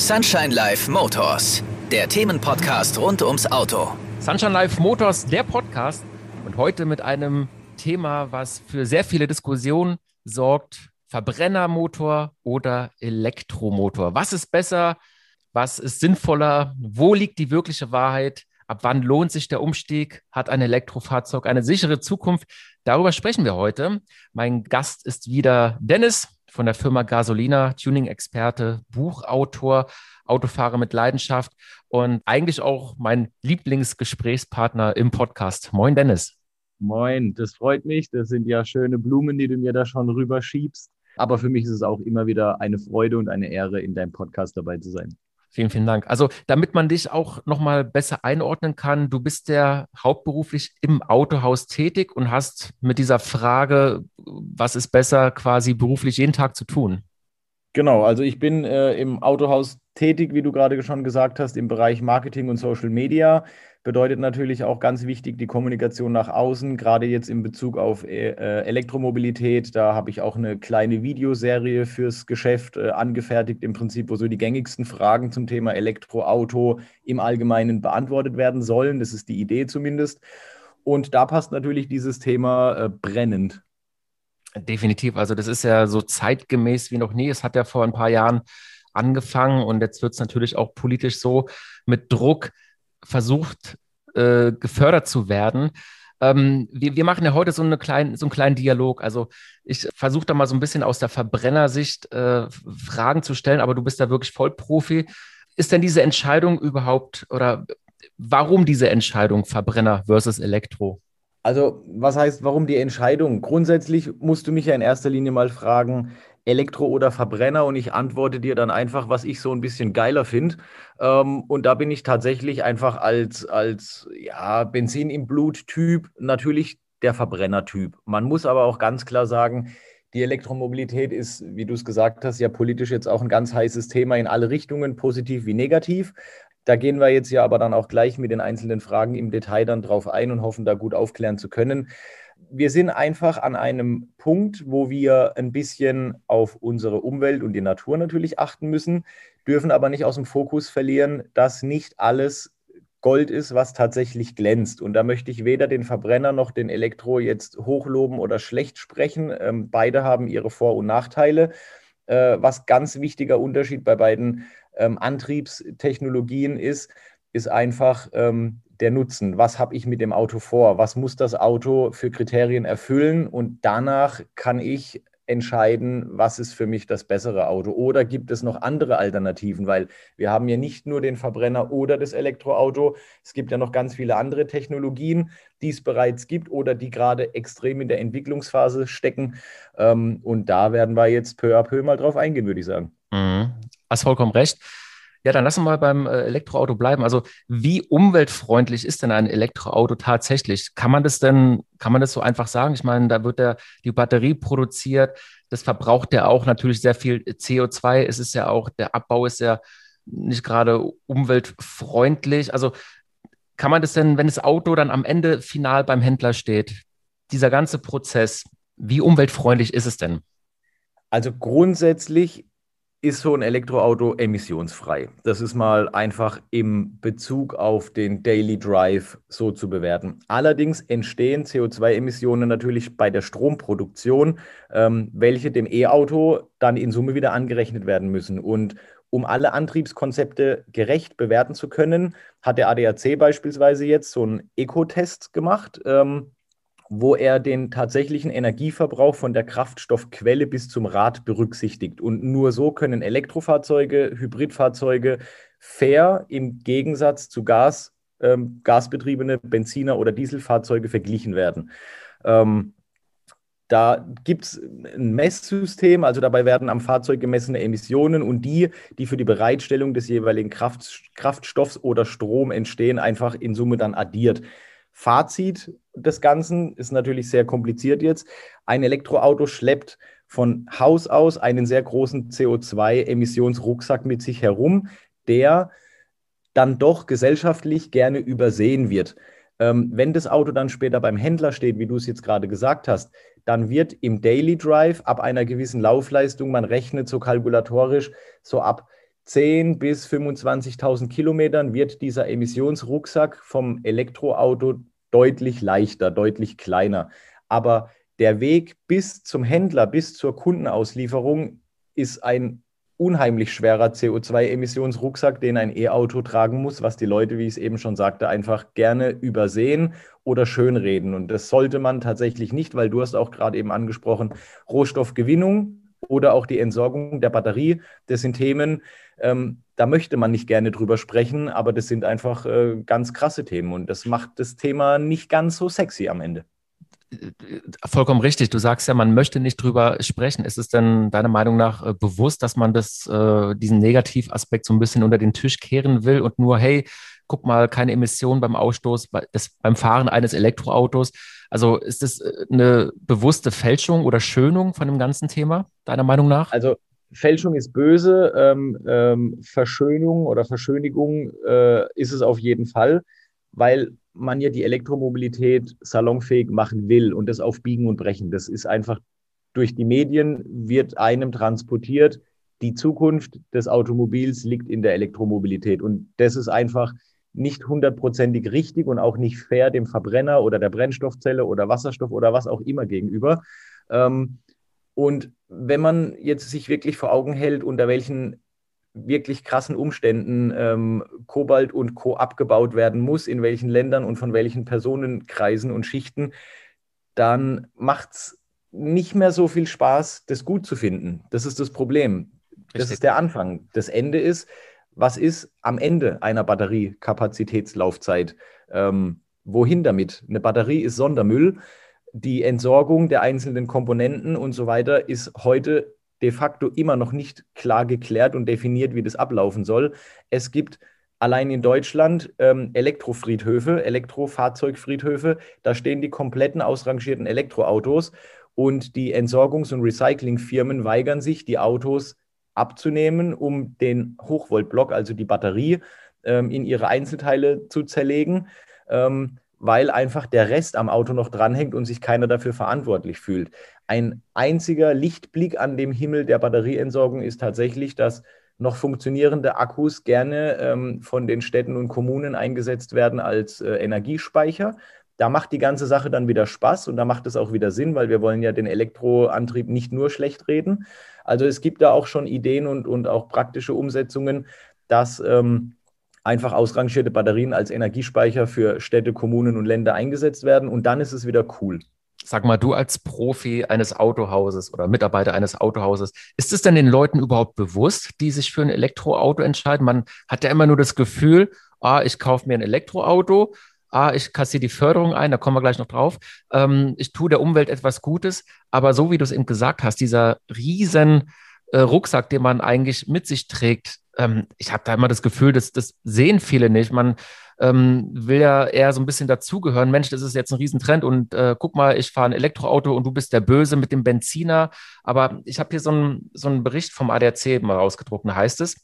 Sunshine Life Motors, der Themenpodcast rund ums Auto. Sunshine Life Motors, der Podcast. Und heute mit einem Thema, was für sehr viele Diskussionen sorgt. Verbrennermotor oder Elektromotor. Was ist besser? Was ist sinnvoller? Wo liegt die wirkliche Wahrheit? Ab wann lohnt sich der Umstieg? Hat ein Elektrofahrzeug eine sichere Zukunft? Darüber sprechen wir heute. Mein Gast ist wieder Dennis von der Firma Gasolina, Tuning-Experte, Buchautor, Autofahrer mit Leidenschaft und eigentlich auch mein Lieblingsgesprächspartner im Podcast. Moin, Dennis. Moin, das freut mich. Das sind ja schöne Blumen, die du mir da schon rüberschiebst. Aber für mich ist es auch immer wieder eine Freude und eine Ehre, in deinem Podcast dabei zu sein. Vielen, vielen Dank. Also, damit man dich auch nochmal besser einordnen kann, du bist ja hauptberuflich im Autohaus tätig und hast mit dieser Frage, was ist besser, quasi beruflich jeden Tag zu tun. Genau, also ich bin äh, im Autohaus tätig, wie du gerade schon gesagt hast, im Bereich Marketing und Social Media bedeutet natürlich auch ganz wichtig die Kommunikation nach außen, gerade jetzt in Bezug auf äh, äh, Elektromobilität. Da habe ich auch eine kleine Videoserie fürs Geschäft äh, angefertigt, im Prinzip, wo so die gängigsten Fragen zum Thema Elektroauto im Allgemeinen beantwortet werden sollen. Das ist die Idee zumindest. Und da passt natürlich dieses Thema brennend. Definitiv. Also das ist ja so zeitgemäß wie noch nie. Es hat ja vor ein paar Jahren angefangen und jetzt wird es natürlich auch politisch so mit Druck versucht, äh, gefördert zu werden. Ähm, wir, wir, machen ja heute so, eine klein, so einen kleinen Dialog. Also ich versuche da mal so ein bisschen aus der Verbrennersicht äh, Fragen zu stellen, aber du bist da wirklich Vollprofi. Ist denn diese Entscheidung überhaupt oder warum diese Entscheidung Verbrenner versus Elektro? Also, was heißt, warum die Entscheidung? Grundsätzlich musst du mich ja in erster Linie mal fragen, Elektro oder Verbrenner und ich antworte dir dann einfach, was ich so ein bisschen geiler finde. Ähm, und da bin ich tatsächlich einfach als, als ja, Benzin im Blut-Typ natürlich der Verbrenner-Typ. Man muss aber auch ganz klar sagen, die Elektromobilität ist, wie du es gesagt hast, ja politisch jetzt auch ein ganz heißes Thema in alle Richtungen, positiv wie negativ. Da gehen wir jetzt ja aber dann auch gleich mit den einzelnen Fragen im Detail dann drauf ein und hoffen, da gut aufklären zu können wir sind einfach an einem Punkt, wo wir ein bisschen auf unsere Umwelt und die Natur natürlich achten müssen, dürfen aber nicht aus dem Fokus verlieren, dass nicht alles Gold ist, was tatsächlich glänzt. Und da möchte ich weder den Verbrenner noch den Elektro jetzt hochloben oder schlecht sprechen. Ähm, beide haben ihre Vor- und Nachteile. Äh, was ganz wichtiger Unterschied bei beiden ähm, Antriebstechnologien ist, ist einfach ähm, der Nutzen. Was habe ich mit dem Auto vor? Was muss das Auto für Kriterien erfüllen? Und danach kann ich entscheiden, was ist für mich das bessere Auto. Oder gibt es noch andere Alternativen? Weil wir haben ja nicht nur den Verbrenner oder das Elektroauto. Es gibt ja noch ganz viele andere Technologien, die es bereits gibt oder die gerade extrem in der Entwicklungsphase stecken. Ähm, und da werden wir jetzt peu à peu mal drauf eingehen, würde ich sagen. Mhm. Hast vollkommen recht. Ja, dann lassen wir mal beim äh, Elektroauto bleiben. Also, wie umweltfreundlich ist denn ein Elektroauto tatsächlich? Kann man das denn, kann man das so einfach sagen? Ich meine, da wird der, die Batterie produziert, das verbraucht ja auch natürlich sehr viel CO2. Es ist ja auch, der Abbau ist ja nicht gerade umweltfreundlich. Also, kann man das denn, wenn das Auto dann am Ende final beim Händler steht, dieser ganze Prozess, wie umweltfreundlich ist es denn? Also grundsätzlich ist so ein Elektroauto emissionsfrei? Das ist mal einfach im Bezug auf den Daily Drive so zu bewerten. Allerdings entstehen CO2-Emissionen natürlich bei der Stromproduktion, ähm, welche dem E-Auto dann in Summe wieder angerechnet werden müssen. Und um alle Antriebskonzepte gerecht bewerten zu können, hat der ADAC beispielsweise jetzt so einen Eco-Test gemacht. Ähm, wo er den tatsächlichen Energieverbrauch von der Kraftstoffquelle bis zum Rad berücksichtigt. Und nur so können Elektrofahrzeuge, Hybridfahrzeuge fair im Gegensatz zu Gas, ähm, gasbetriebene Benziner- oder Dieselfahrzeuge verglichen werden. Ähm, da gibt es ein Messsystem, also dabei werden am Fahrzeug gemessene Emissionen und die, die für die Bereitstellung des jeweiligen Kraft, Kraftstoffs oder Strom entstehen, einfach in Summe dann addiert. Fazit des Ganzen ist natürlich sehr kompliziert jetzt. Ein Elektroauto schleppt von Haus aus einen sehr großen CO2-Emissionsrucksack mit sich herum, der dann doch gesellschaftlich gerne übersehen wird. Ähm, wenn das Auto dann später beim Händler steht, wie du es jetzt gerade gesagt hast, dann wird im Daily Drive ab einer gewissen Laufleistung, man rechnet so kalkulatorisch, so ab 10.000 bis 25.000 Kilometern wird dieser Emissionsrucksack vom Elektroauto deutlich leichter, deutlich kleiner. Aber der Weg bis zum Händler, bis zur Kundenauslieferung ist ein unheimlich schwerer CO2-Emissionsrucksack, den ein E-Auto tragen muss, was die Leute, wie ich es eben schon sagte, einfach gerne übersehen oder schönreden. Und das sollte man tatsächlich nicht, weil du hast auch gerade eben angesprochen, Rohstoffgewinnung oder auch die Entsorgung der Batterie. Das sind Themen, ähm, da möchte man nicht gerne drüber sprechen, aber das sind einfach äh, ganz krasse Themen und das macht das Thema nicht ganz so sexy am Ende. Vollkommen richtig. Du sagst ja, man möchte nicht drüber sprechen. Ist es denn deiner Meinung nach äh, bewusst, dass man das, äh, diesen Negativaspekt so ein bisschen unter den Tisch kehren will und nur, hey, guck mal, keine Emissionen beim Ausstoß, des, beim Fahren eines Elektroautos. Also ist das äh, eine bewusste Fälschung oder Schönung von dem ganzen Thema, deiner Meinung nach? Also Fälschung ist böse, ähm, ähm, Verschönung oder Verschönigung äh, ist es auf jeden Fall, weil man ja die Elektromobilität salonfähig machen will und das auf Biegen und Brechen. Das ist einfach durch die Medien wird einem transportiert, die Zukunft des Automobils liegt in der Elektromobilität. Und das ist einfach nicht hundertprozentig richtig und auch nicht fair dem Verbrenner oder der Brennstoffzelle oder Wasserstoff oder was auch immer gegenüber. Ähm, und wenn man jetzt sich wirklich vor Augen hält, unter welchen wirklich krassen Umständen ähm, Kobalt und Co. abgebaut werden muss, in welchen Ländern und von welchen Personenkreisen und Schichten, dann macht es nicht mehr so viel Spaß, das gut zu finden. Das ist das Problem. Das Richtig. ist der Anfang. Das Ende ist, was ist am Ende einer Batteriekapazitätslaufzeit? Ähm, wohin damit? Eine Batterie ist Sondermüll. Die Entsorgung der einzelnen Komponenten und so weiter ist heute de facto immer noch nicht klar geklärt und definiert, wie das ablaufen soll. Es gibt allein in Deutschland ähm, Elektrofriedhöfe, Elektrofahrzeugfriedhöfe. Da stehen die kompletten ausrangierten Elektroautos und die Entsorgungs- und Recyclingfirmen weigern sich, die Autos abzunehmen, um den Hochvoltblock, also die Batterie, ähm, in ihre Einzelteile zu zerlegen. Ähm, weil einfach der Rest am Auto noch dranhängt und sich keiner dafür verantwortlich fühlt. Ein einziger Lichtblick an dem Himmel der Batterieentsorgung ist tatsächlich, dass noch funktionierende Akkus gerne ähm, von den Städten und Kommunen eingesetzt werden als äh, Energiespeicher. Da macht die ganze Sache dann wieder Spaß und da macht es auch wieder Sinn, weil wir wollen ja den Elektroantrieb nicht nur schlecht reden. Also es gibt da auch schon Ideen und, und auch praktische Umsetzungen, dass ähm, einfach ausrangierte Batterien als Energiespeicher für Städte, Kommunen und Länder eingesetzt werden und dann ist es wieder cool. Sag mal, du als Profi eines Autohauses oder Mitarbeiter eines Autohauses, ist es denn den Leuten überhaupt bewusst, die sich für ein Elektroauto entscheiden? Man hat ja immer nur das Gefühl, ah, ich kaufe mir ein Elektroauto, ah, ich kassiere die Förderung ein, da kommen wir gleich noch drauf. Ähm, ich tue der Umwelt etwas Gutes, aber so wie du es eben gesagt hast, dieser riesen äh, Rucksack, den man eigentlich mit sich trägt, ähm, ich habe da immer das Gefühl, dass das sehen viele nicht. Man ähm, will ja eher so ein bisschen dazugehören. Mensch, das ist jetzt ein Riesentrend und äh, guck mal, ich fahre ein Elektroauto und du bist der Böse mit dem Benziner. Aber ich habe hier so einen so Bericht vom ADAC mal rausgedruckt. Da heißt es,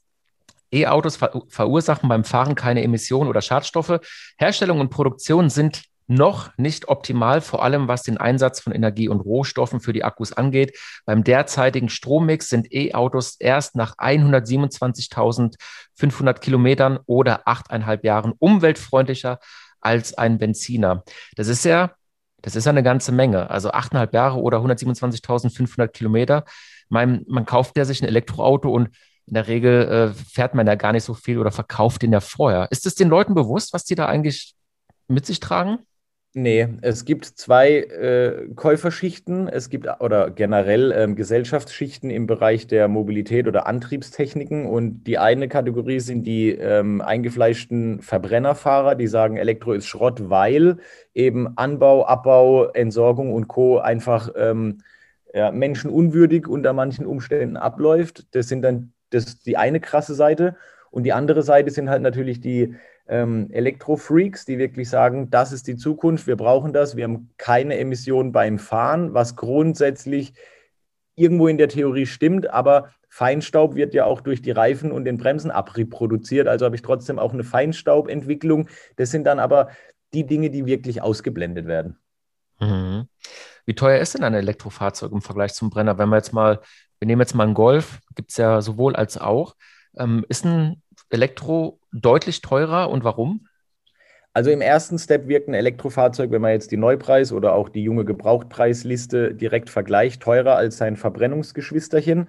E-Autos ver verursachen beim Fahren keine Emissionen oder Schadstoffe. Herstellung und Produktion sind noch nicht optimal, vor allem was den Einsatz von Energie und Rohstoffen für die Akkus angeht. Beim derzeitigen Strommix sind E-Autos erst nach 127.500 Kilometern oder achteinhalb Jahren umweltfreundlicher als ein Benziner. Das ist ja, das ist ja eine ganze Menge. Also achteinhalb Jahre oder 127.500 Kilometer. Man, man kauft ja sich ein Elektroauto und in der Regel äh, fährt man ja gar nicht so viel oder verkauft den ja vorher. Ist es den Leuten bewusst, was die da eigentlich mit sich tragen? Nee, es gibt zwei äh, Käuferschichten. Es gibt oder generell ähm, Gesellschaftsschichten im Bereich der Mobilität oder Antriebstechniken. Und die eine Kategorie sind die ähm, eingefleischten Verbrennerfahrer, die sagen, Elektro ist Schrott, weil eben Anbau, Abbau, Entsorgung und Co. einfach ähm, ja, menschenunwürdig unter manchen Umständen abläuft. Das sind dann das die eine krasse Seite. Und die andere Seite sind halt natürlich die ähm, Elektrofreaks, die wirklich sagen, das ist die Zukunft, wir brauchen das, wir haben keine Emissionen beim Fahren, was grundsätzlich irgendwo in der Theorie stimmt, aber Feinstaub wird ja auch durch die Reifen und den Bremsenabrieb produziert, also habe ich trotzdem auch eine Feinstaubentwicklung. Das sind dann aber die Dinge, die wirklich ausgeblendet werden. Mhm. Wie teuer ist denn ein Elektrofahrzeug im Vergleich zum Brenner? Wenn wir jetzt mal, wir nehmen jetzt mal einen Golf, gibt es ja sowohl als auch. Ähm, ist ein Elektro deutlich teurer und warum? Also im ersten Step wirkt ein Elektrofahrzeug, wenn man jetzt die Neupreis- oder auch die junge Gebrauchtpreisliste direkt vergleicht, teurer als sein Verbrennungsgeschwisterchen.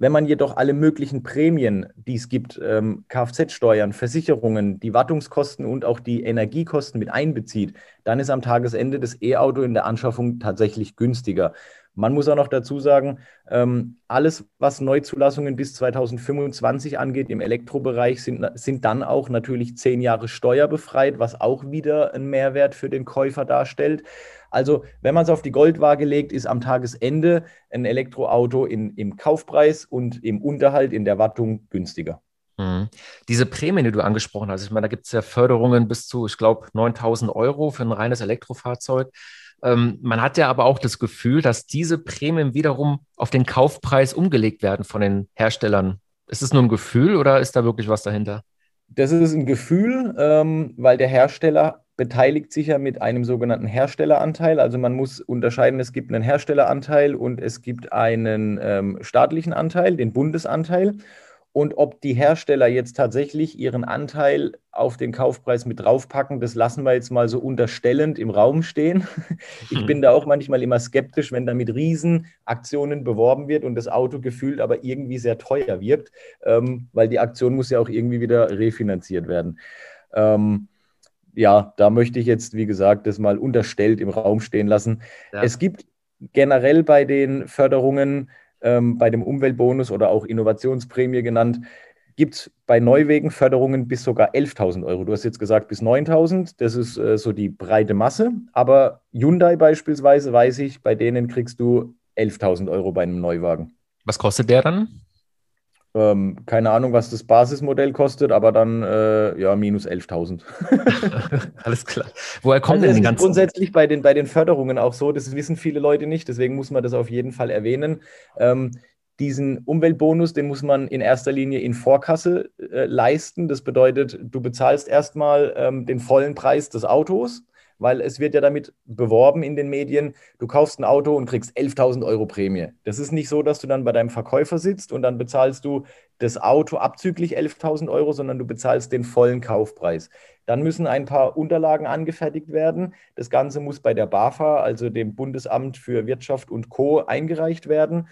Wenn man jedoch alle möglichen Prämien, die es gibt, ähm, Kfz-Steuern, Versicherungen, die Wartungskosten und auch die Energiekosten mit einbezieht, dann ist am Tagesende das E-Auto in der Anschaffung tatsächlich günstiger. Man muss auch noch dazu sagen, ähm, alles, was Neuzulassungen bis 2025 angeht im Elektrobereich, sind, sind dann auch natürlich zehn Jahre steuerbefreit, was auch wieder einen Mehrwert für den Käufer darstellt. Also, wenn man es auf die Goldwaage legt, ist am Tagesende ein Elektroauto in, im Kaufpreis und im Unterhalt in der Wartung günstiger. Mhm. Diese Prämien, die du angesprochen hast, ich meine, da gibt es ja Förderungen bis zu, ich glaube, 9000 Euro für ein reines Elektrofahrzeug. Ähm, man hat ja aber auch das Gefühl, dass diese Prämien wiederum auf den Kaufpreis umgelegt werden von den Herstellern. Ist es nur ein Gefühl oder ist da wirklich was dahinter? Das ist ein Gefühl, ähm, weil der Hersteller beteiligt sich ja mit einem sogenannten Herstelleranteil. Also man muss unterscheiden, es gibt einen Herstelleranteil und es gibt einen ähm, staatlichen Anteil, den Bundesanteil und ob die Hersteller jetzt tatsächlich ihren Anteil auf den Kaufpreis mit draufpacken, das lassen wir jetzt mal so unterstellend im Raum stehen. Ich bin da auch manchmal immer skeptisch, wenn da mit Riesenaktionen beworben wird und das Auto gefühlt aber irgendwie sehr teuer wirkt, ähm, weil die Aktion muss ja auch irgendwie wieder refinanziert werden. Ähm, ja, da möchte ich jetzt, wie gesagt, das mal unterstellt im Raum stehen lassen. Ja. Es gibt generell bei den Förderungen ähm, bei dem Umweltbonus oder auch Innovationsprämie genannt, gibt es bei Neuwegen Förderungen bis sogar 11.000 Euro. Du hast jetzt gesagt bis 9.000, das ist äh, so die breite Masse. Aber Hyundai beispielsweise, weiß ich, bei denen kriegst du 11.000 Euro bei einem Neuwagen. Was kostet der dann? Ähm, keine Ahnung, was das Basismodell kostet, aber dann äh, ja minus 11.000. Alles klar. Woher kommen also denn die ganzen? Grundsätzlich bei den, bei den Förderungen auch so, das wissen viele Leute nicht, deswegen muss man das auf jeden Fall erwähnen. Ähm, diesen Umweltbonus, den muss man in erster Linie in Vorkasse äh, leisten. Das bedeutet, du bezahlst erstmal ähm, den vollen Preis des Autos weil es wird ja damit beworben in den Medien, du kaufst ein Auto und kriegst 11.000 Euro Prämie. Das ist nicht so, dass du dann bei deinem Verkäufer sitzt und dann bezahlst du das Auto abzüglich 11.000 Euro, sondern du bezahlst den vollen Kaufpreis. Dann müssen ein paar Unterlagen angefertigt werden. Das Ganze muss bei der BAFA, also dem Bundesamt für Wirtschaft und Co., eingereicht werden.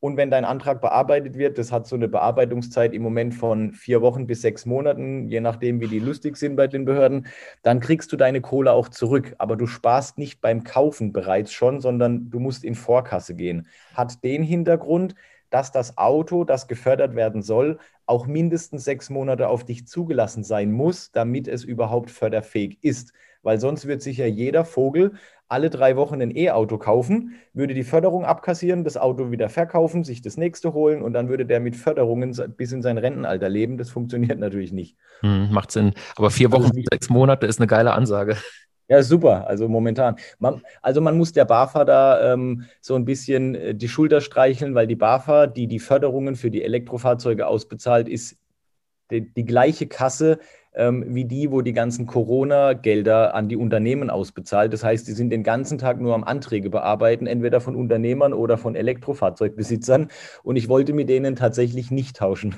Und wenn dein Antrag bearbeitet wird, das hat so eine Bearbeitungszeit im Moment von vier Wochen bis sechs Monaten, je nachdem, wie die lustig sind bei den Behörden, dann kriegst du deine Kohle auch zurück. Aber du sparst nicht beim Kaufen bereits schon, sondern du musst in Vorkasse gehen. Hat den Hintergrund, dass das Auto, das gefördert werden soll, auch mindestens sechs Monate auf dich zugelassen sein muss, damit es überhaupt förderfähig ist. Weil sonst wird sich ja jeder Vogel alle drei Wochen ein E-Auto kaufen, würde die Förderung abkassieren, das Auto wieder verkaufen, sich das nächste holen und dann würde der mit Förderungen bis in sein Rentenalter leben. Das funktioniert natürlich nicht. Hm, macht Sinn. Aber vier Wochen, also, sechs Monate ist eine geile Ansage. Ja, super. Also momentan. Man, also man muss der BAFA da ähm, so ein bisschen äh, die Schulter streicheln, weil die BAFA, die die Förderungen für die Elektrofahrzeuge ausbezahlt, ist die, die gleiche Kasse ähm, wie die, wo die ganzen Corona-Gelder an die Unternehmen ausbezahlt. Das heißt, die sind den ganzen Tag nur am Anträge bearbeiten, entweder von Unternehmern oder von Elektrofahrzeugbesitzern. Und ich wollte mit denen tatsächlich nicht tauschen.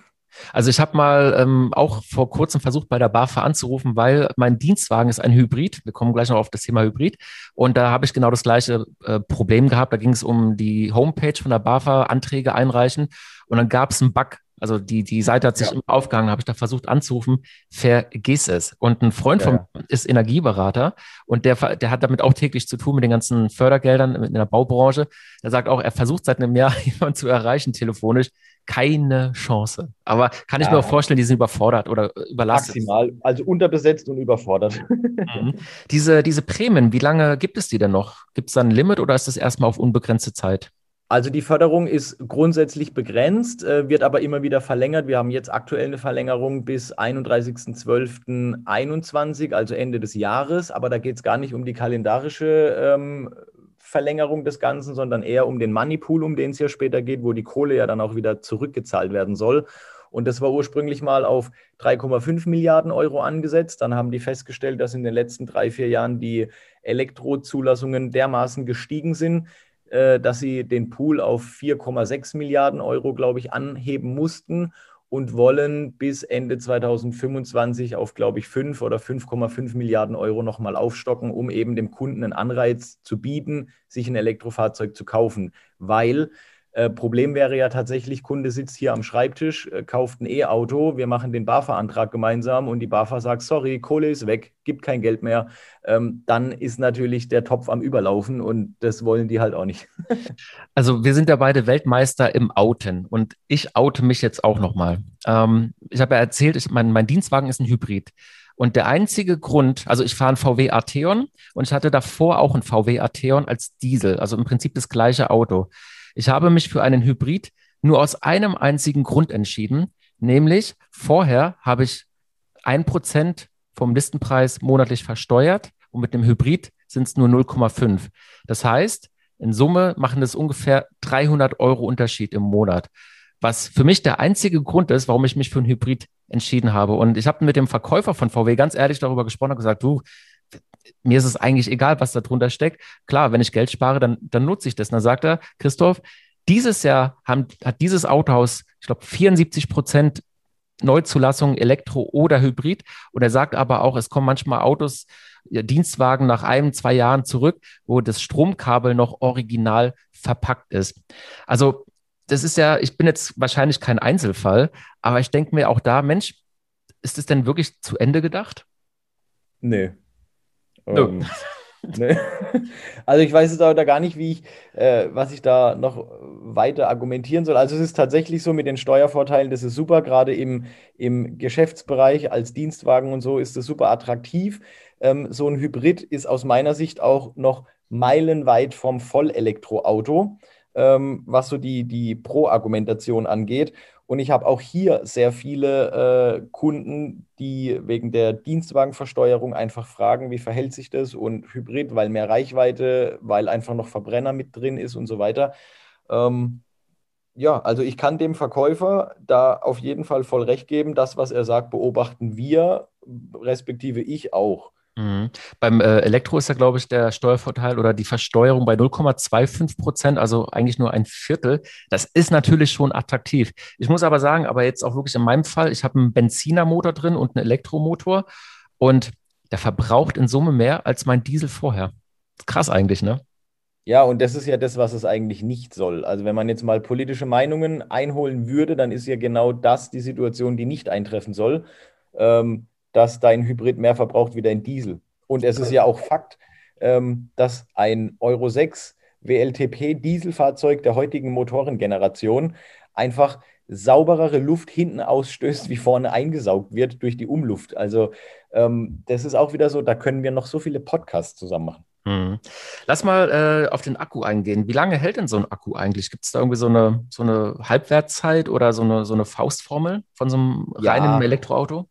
Also ich habe mal ähm, auch vor kurzem versucht, bei der BAFA anzurufen, weil mein Dienstwagen ist ein Hybrid. Wir kommen gleich noch auf das Thema Hybrid. Und da habe ich genau das gleiche äh, Problem gehabt. Da ging es um die Homepage von der BAFA, Anträge einreichen. Und dann gab es einen Bug. Also die, die Seite hat sich ja. immer aufgehangen, habe ich da versucht anzurufen, vergiss es. Und ein Freund ja, von mir ist Energieberater und der, der hat damit auch täglich zu tun mit den ganzen Fördergeldern in der Baubranche. Er sagt auch, er versucht seit einem Jahr jemanden zu erreichen telefonisch. Keine Chance. Aber kann ich ja. mir auch vorstellen, die sind überfordert oder überlastet. Maximal, also unterbesetzt und überfordert. Mhm. Diese, diese Prämien, wie lange gibt es die denn noch? Gibt es da ein Limit oder ist das erstmal auf unbegrenzte Zeit? Also die Förderung ist grundsätzlich begrenzt, äh, wird aber immer wieder verlängert. Wir haben jetzt aktuell eine Verlängerung bis 31.12.21, also Ende des Jahres. Aber da geht es gar nicht um die kalendarische ähm, Verlängerung des Ganzen, sondern eher um den Moneypool, um den es ja später geht, wo die Kohle ja dann auch wieder zurückgezahlt werden soll. Und das war ursprünglich mal auf 3,5 Milliarden Euro angesetzt. Dann haben die festgestellt, dass in den letzten drei, vier Jahren die Elektrozulassungen dermaßen gestiegen sind, dass sie den Pool auf 4,6 Milliarden Euro, glaube ich, anheben mussten. und wollen bis Ende 2025 auf, glaube ich, 5 oder 5,5 Milliarden Euro nochmal aufstocken, um eben dem Kunden einen Anreiz zu bieten, sich ein Elektrofahrzeug zu kaufen. Weil äh, Problem wäre ja tatsächlich, Kunde sitzt hier am Schreibtisch, äh, kauft ein E-Auto, wir machen den BAFA-Antrag gemeinsam und die BAFA sagt, sorry, Kohle ist weg, gibt kein Geld mehr. Ähm, dann ist natürlich der Topf am Überlaufen und das wollen die halt auch nicht. also wir sind ja beide Weltmeister im Outen und ich oute mich jetzt auch nochmal. Ähm, ich habe ja erzählt, ich, mein, mein Dienstwagen ist ein Hybrid. Und der einzige Grund, also ich fahre einen VW Atheon und ich hatte davor auch einen VW Atheon als Diesel, also im Prinzip das gleiche Auto. Ich habe mich für einen Hybrid nur aus einem einzigen Grund entschieden, nämlich vorher habe ich ein Prozent vom Listenpreis monatlich versteuert und mit dem Hybrid sind es nur 0,5. Das heißt, in Summe machen das ungefähr 300 Euro Unterschied im Monat, was für mich der einzige Grund ist, warum ich mich für einen Hybrid entschieden habe. Und ich habe mit dem Verkäufer von VW ganz ehrlich darüber gesprochen und gesagt, du, mir ist es eigentlich egal, was da drunter steckt. Klar, wenn ich Geld spare, dann, dann nutze ich das. Und dann sagt er, Christoph, dieses Jahr haben, hat dieses Autohaus, ich glaube, 74 Prozent Neuzulassung Elektro oder Hybrid. Und er sagt aber auch, es kommen manchmal Autos, Dienstwagen nach einem, zwei Jahren zurück, wo das Stromkabel noch original verpackt ist. Also das ist ja, ich bin jetzt wahrscheinlich kein Einzelfall, aber ich denke mir auch da, Mensch, ist es denn wirklich zu Ende gedacht? Nee, ähm, ne? Also ich weiß jetzt da gar nicht, wie ich, äh, was ich da noch weiter argumentieren soll. Also es ist tatsächlich so mit den Steuervorteilen, das ist super, gerade im, im Geschäftsbereich als Dienstwagen und so ist das super attraktiv. Ähm, so ein Hybrid ist aus meiner Sicht auch noch meilenweit vom Vollelektroauto, ähm, was so die, die Pro-Argumentation angeht. Und ich habe auch hier sehr viele äh, Kunden, die wegen der Dienstwagenversteuerung einfach fragen, wie verhält sich das und Hybrid, weil mehr Reichweite, weil einfach noch Verbrenner mit drin ist und so weiter. Ähm, ja, also ich kann dem Verkäufer da auf jeden Fall voll recht geben. Das, was er sagt, beobachten wir, respektive ich auch. Mhm. Beim äh, Elektro ist ja, glaube ich, der Steuervorteil oder die Versteuerung bei 0,25 Prozent, also eigentlich nur ein Viertel. Das ist natürlich schon attraktiv. Ich muss aber sagen, aber jetzt auch wirklich in meinem Fall, ich habe einen Benzinermotor drin und einen Elektromotor und der verbraucht in Summe mehr als mein Diesel vorher. Krass eigentlich, ne? Ja, und das ist ja das, was es eigentlich nicht soll. Also wenn man jetzt mal politische Meinungen einholen würde, dann ist ja genau das die Situation, die nicht eintreffen soll. Ähm, dass dein Hybrid mehr verbraucht wie dein Diesel. Und es ist ja auch Fakt, ähm, dass ein Euro 6 WLTP-Dieselfahrzeug der heutigen Motorengeneration einfach sauberere Luft hinten ausstößt, wie vorne eingesaugt wird durch die Umluft. Also ähm, das ist auch wieder so, da können wir noch so viele Podcasts zusammen machen. Hm. Lass mal äh, auf den Akku eingehen. Wie lange hält denn so ein Akku eigentlich? Gibt es da irgendwie so eine, so eine Halbwertszeit oder so eine, so eine Faustformel von so einem ja. reinen Elektroauto?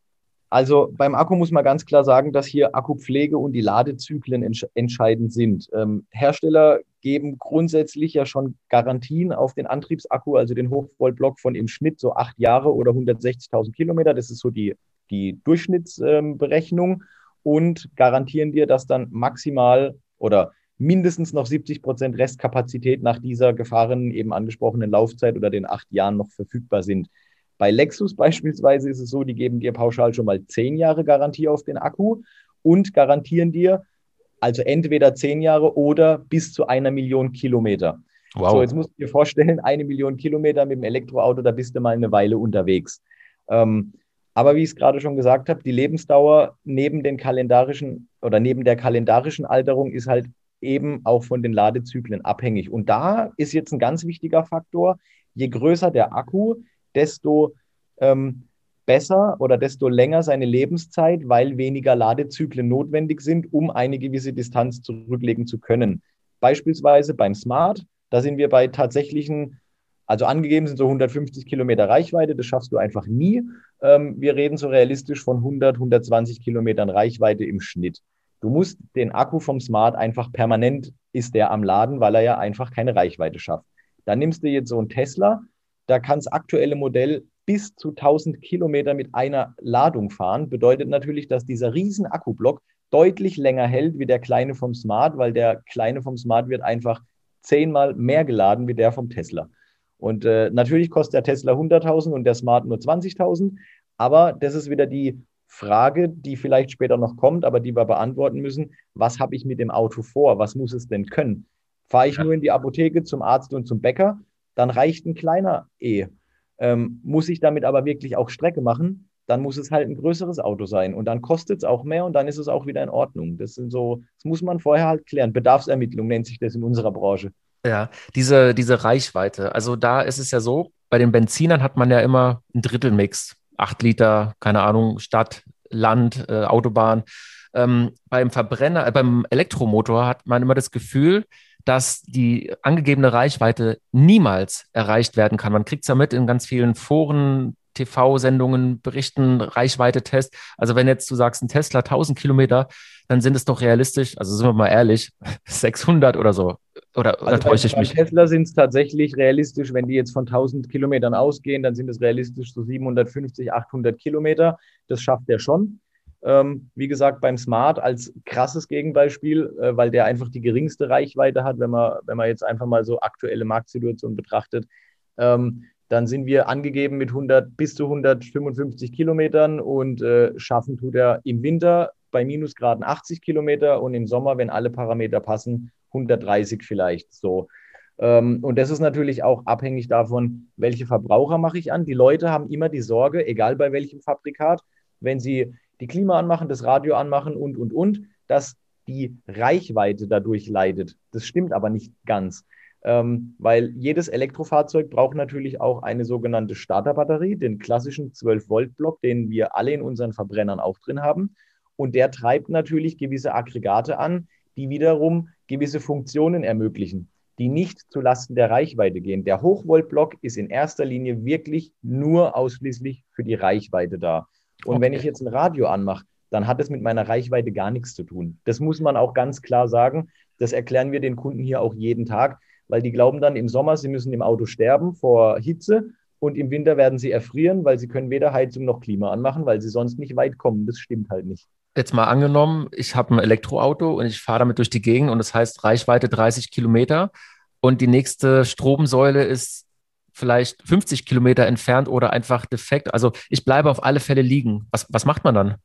Also beim Akku muss man ganz klar sagen, dass hier Akkupflege und die Ladezyklen entsch entscheidend sind. Ähm, Hersteller geben grundsätzlich ja schon Garantien auf den Antriebsakku, also den Hochvoltblock von im Schnitt so acht Jahre oder 160.000 Kilometer. Das ist so die, die Durchschnittsberechnung ähm, und garantieren dir, dass dann maximal oder mindestens noch 70 Prozent Restkapazität nach dieser gefahrenen, eben angesprochenen Laufzeit oder den acht Jahren noch verfügbar sind. Bei Lexus beispielsweise ist es so, die geben dir pauschal schon mal zehn Jahre Garantie auf den Akku und garantieren dir also entweder zehn Jahre oder bis zu einer Million Kilometer. Wow. So, jetzt musst du dir vorstellen, eine Million Kilometer mit dem Elektroauto, da bist du mal eine Weile unterwegs. Ähm, aber wie ich es gerade schon gesagt habe, die Lebensdauer neben den kalendarischen oder neben der kalendarischen Alterung ist halt eben auch von den Ladezyklen abhängig. Und da ist jetzt ein ganz wichtiger Faktor, je größer der Akku, desto ähm, besser oder desto länger seine Lebenszeit, weil weniger Ladezyklen notwendig sind, um eine gewisse Distanz zurücklegen zu können. Beispielsweise beim Smart, da sind wir bei tatsächlichen, also angegeben sind so 150 Kilometer Reichweite, das schaffst du einfach nie. Ähm, wir reden so realistisch von 100, 120 Kilometern Reichweite im Schnitt. Du musst den Akku vom Smart einfach permanent ist der am Laden, weil er ja einfach keine Reichweite schafft. Dann nimmst du jetzt so einen Tesla, da kann das aktuelle Modell bis zu 1000 Kilometer mit einer Ladung fahren. Bedeutet natürlich, dass dieser riesen Akkublock deutlich länger hält wie der kleine vom Smart, weil der kleine vom Smart wird einfach zehnmal mehr geladen wie der vom Tesla. Und äh, natürlich kostet der Tesla 100.000 und der Smart nur 20.000. Aber das ist wieder die Frage, die vielleicht später noch kommt, aber die wir beantworten müssen. Was habe ich mit dem Auto vor? Was muss es denn können? Fahre ich ja. nur in die Apotheke zum Arzt und zum Bäcker, dann reicht ein kleiner E. Ähm, muss ich damit aber wirklich auch Strecke machen, dann muss es halt ein größeres Auto sein und dann kostet es auch mehr und dann ist es auch wieder in Ordnung. Das sind so, das muss man vorher halt klären. Bedarfsermittlung nennt sich das in unserer Branche. Ja, diese, diese Reichweite. Also da ist es ja so, bei den Benzinern hat man ja immer einen Drittelmix. Acht Liter, keine Ahnung, Stadt, Land, äh, Autobahn. Ähm, beim Verbrenner, äh, beim Elektromotor hat man immer das Gefühl, dass die angegebene Reichweite niemals erreicht werden kann. Man kriegt es ja mit in ganz vielen Foren, TV-Sendungen, Berichten, Reichweite-Test. Also wenn jetzt du sagst, ein Tesla 1000 Kilometer, dann sind es doch realistisch, also sind wir mal ehrlich, 600 oder so. Oder, oder also täusche ich mich? Bei Tesla sind es tatsächlich realistisch, wenn die jetzt von 1000 Kilometern ausgehen, dann sind es realistisch so 750, 800 Kilometer. Das schafft er schon. Ähm, wie gesagt, beim Smart als krasses Gegenbeispiel, äh, weil der einfach die geringste Reichweite hat, wenn man, wenn man jetzt einfach mal so aktuelle Marktsituation betrachtet. Ähm, dann sind wir angegeben mit 100 bis zu 155 Kilometern und äh, schaffen tut er im Winter bei Minusgraden 80 Kilometer und im Sommer, wenn alle Parameter passen, 130 vielleicht so. Ähm, und das ist natürlich auch abhängig davon, welche Verbraucher mache ich an. Die Leute haben immer die Sorge, egal bei welchem Fabrikat, wenn sie die Klima anmachen, das Radio anmachen und, und, und, dass die Reichweite dadurch leidet. Das stimmt aber nicht ganz. Ähm, weil jedes Elektrofahrzeug braucht natürlich auch eine sogenannte Starterbatterie, den klassischen 12-Volt-Block, den wir alle in unseren Verbrennern auch drin haben. Und der treibt natürlich gewisse Aggregate an, die wiederum gewisse Funktionen ermöglichen, die nicht zulasten der Reichweite gehen. Der Hochvoltblock ist in erster Linie wirklich nur ausschließlich für die Reichweite da. Und okay. wenn ich jetzt ein Radio anmache, dann hat es mit meiner Reichweite gar nichts zu tun. Das muss man auch ganz klar sagen. Das erklären wir den Kunden hier auch jeden Tag, weil die glauben dann im Sommer, sie müssen im Auto sterben vor Hitze und im Winter werden sie erfrieren, weil sie können weder Heizung noch Klima anmachen, weil sie sonst nicht weit kommen. Das stimmt halt nicht. Jetzt mal angenommen, ich habe ein Elektroauto und ich fahre damit durch die Gegend und das heißt Reichweite 30 Kilometer und die nächste Stromsäule ist vielleicht 50 Kilometer entfernt oder einfach defekt. Also ich bleibe auf alle Fälle liegen. Was, was macht man dann?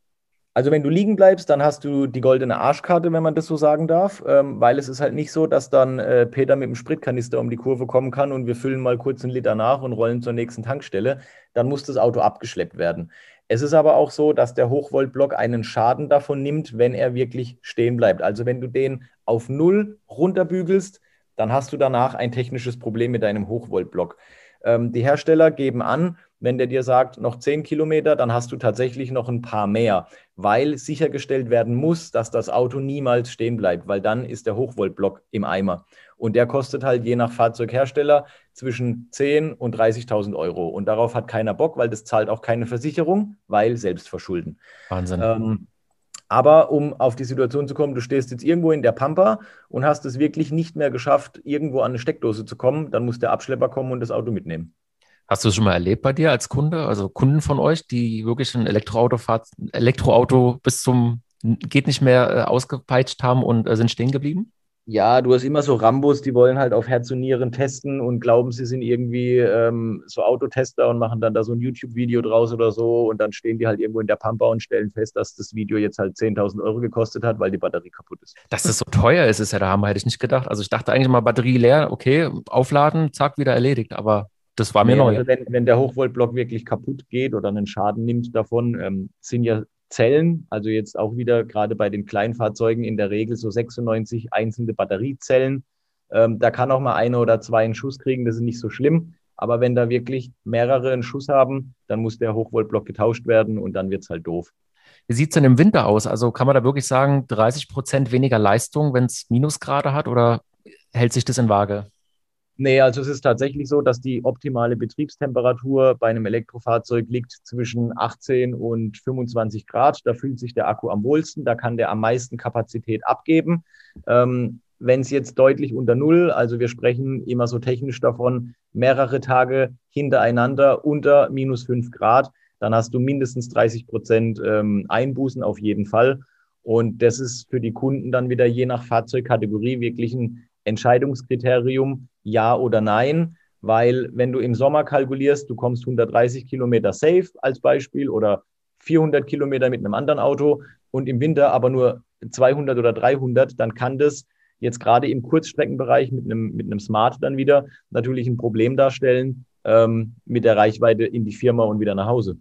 Also wenn du liegen bleibst, dann hast du die goldene Arschkarte, wenn man das so sagen darf, ähm, weil es ist halt nicht so, dass dann äh, Peter mit dem Spritkanister um die Kurve kommen kann und wir füllen mal kurz einen Liter nach und rollen zur nächsten Tankstelle. Dann muss das Auto abgeschleppt werden. Es ist aber auch so, dass der Hochvoltblock einen Schaden davon nimmt, wenn er wirklich stehen bleibt. Also wenn du den auf Null runterbügelst, dann hast du danach ein technisches Problem mit deinem Hochvoltblock. Ähm, die Hersteller geben an, wenn der dir sagt, noch 10 Kilometer, dann hast du tatsächlich noch ein paar mehr, weil sichergestellt werden muss, dass das Auto niemals stehen bleibt, weil dann ist der Hochvoltblock im Eimer. Und der kostet halt je nach Fahrzeughersteller zwischen 10 und 30.000 Euro. Und darauf hat keiner Bock, weil das zahlt auch keine Versicherung, weil Selbstverschulden. Wahnsinn. Ähm, aber um auf die Situation zu kommen, du stehst jetzt irgendwo in der Pampa und hast es wirklich nicht mehr geschafft, irgendwo an eine Steckdose zu kommen, dann muss der Abschlepper kommen und das Auto mitnehmen. Hast du es schon mal erlebt bei dir als Kunde, also Kunden von euch, die wirklich ein Elektroauto, Elektroauto bis zum geht nicht mehr äh, ausgepeitscht haben und äh, sind stehen geblieben? Ja, du hast immer so Rambos, die wollen halt auf Herz und Nieren testen und glauben, sie sind irgendwie ähm, so Autotester und machen dann da so ein YouTube-Video draus oder so und dann stehen die halt irgendwo in der Pampa und stellen fest, dass das Video jetzt halt 10.000 Euro gekostet hat, weil die Batterie kaputt ist. Dass das so teuer ist, ist ja der Hammer, hätte ich nicht gedacht. Also ich dachte eigentlich mal Batterie leer, okay, aufladen, zack, wieder erledigt, aber das war mir nee, neu. Also wenn, wenn der Hochvoltblock wirklich kaputt geht oder einen Schaden nimmt davon, ähm, sind ja Zellen, also jetzt auch wieder gerade bei den Kleinfahrzeugen in der Regel so 96 einzelne Batteriezellen. Ähm, da kann auch mal eine oder zwei einen Schuss kriegen, das ist nicht so schlimm. Aber wenn da wirklich mehrere einen Schuss haben, dann muss der Hochvoltblock getauscht werden und dann wird es halt doof. Wie sieht es denn im Winter aus? Also kann man da wirklich sagen, 30 Prozent weniger Leistung, wenn es Minusgrade hat oder hält sich das in Waage? Nee, also es ist tatsächlich so, dass die optimale Betriebstemperatur bei einem Elektrofahrzeug liegt zwischen 18 und 25 Grad. Da fühlt sich der Akku am wohlsten, da kann der am meisten Kapazität abgeben. Ähm, Wenn es jetzt deutlich unter Null, also wir sprechen immer so technisch davon, mehrere Tage hintereinander unter minus 5 Grad, dann hast du mindestens 30 Prozent ähm, Einbußen auf jeden Fall. Und das ist für die Kunden dann wieder je nach Fahrzeugkategorie wirklich ein Entscheidungskriterium, ja oder nein, weil wenn du im Sommer kalkulierst, du kommst 130 Kilometer safe als Beispiel oder 400 Kilometer mit einem anderen Auto und im Winter aber nur 200 oder 300, dann kann das jetzt gerade im Kurzstreckenbereich mit einem, mit einem Smart dann wieder natürlich ein Problem darstellen ähm, mit der Reichweite in die Firma und wieder nach Hause.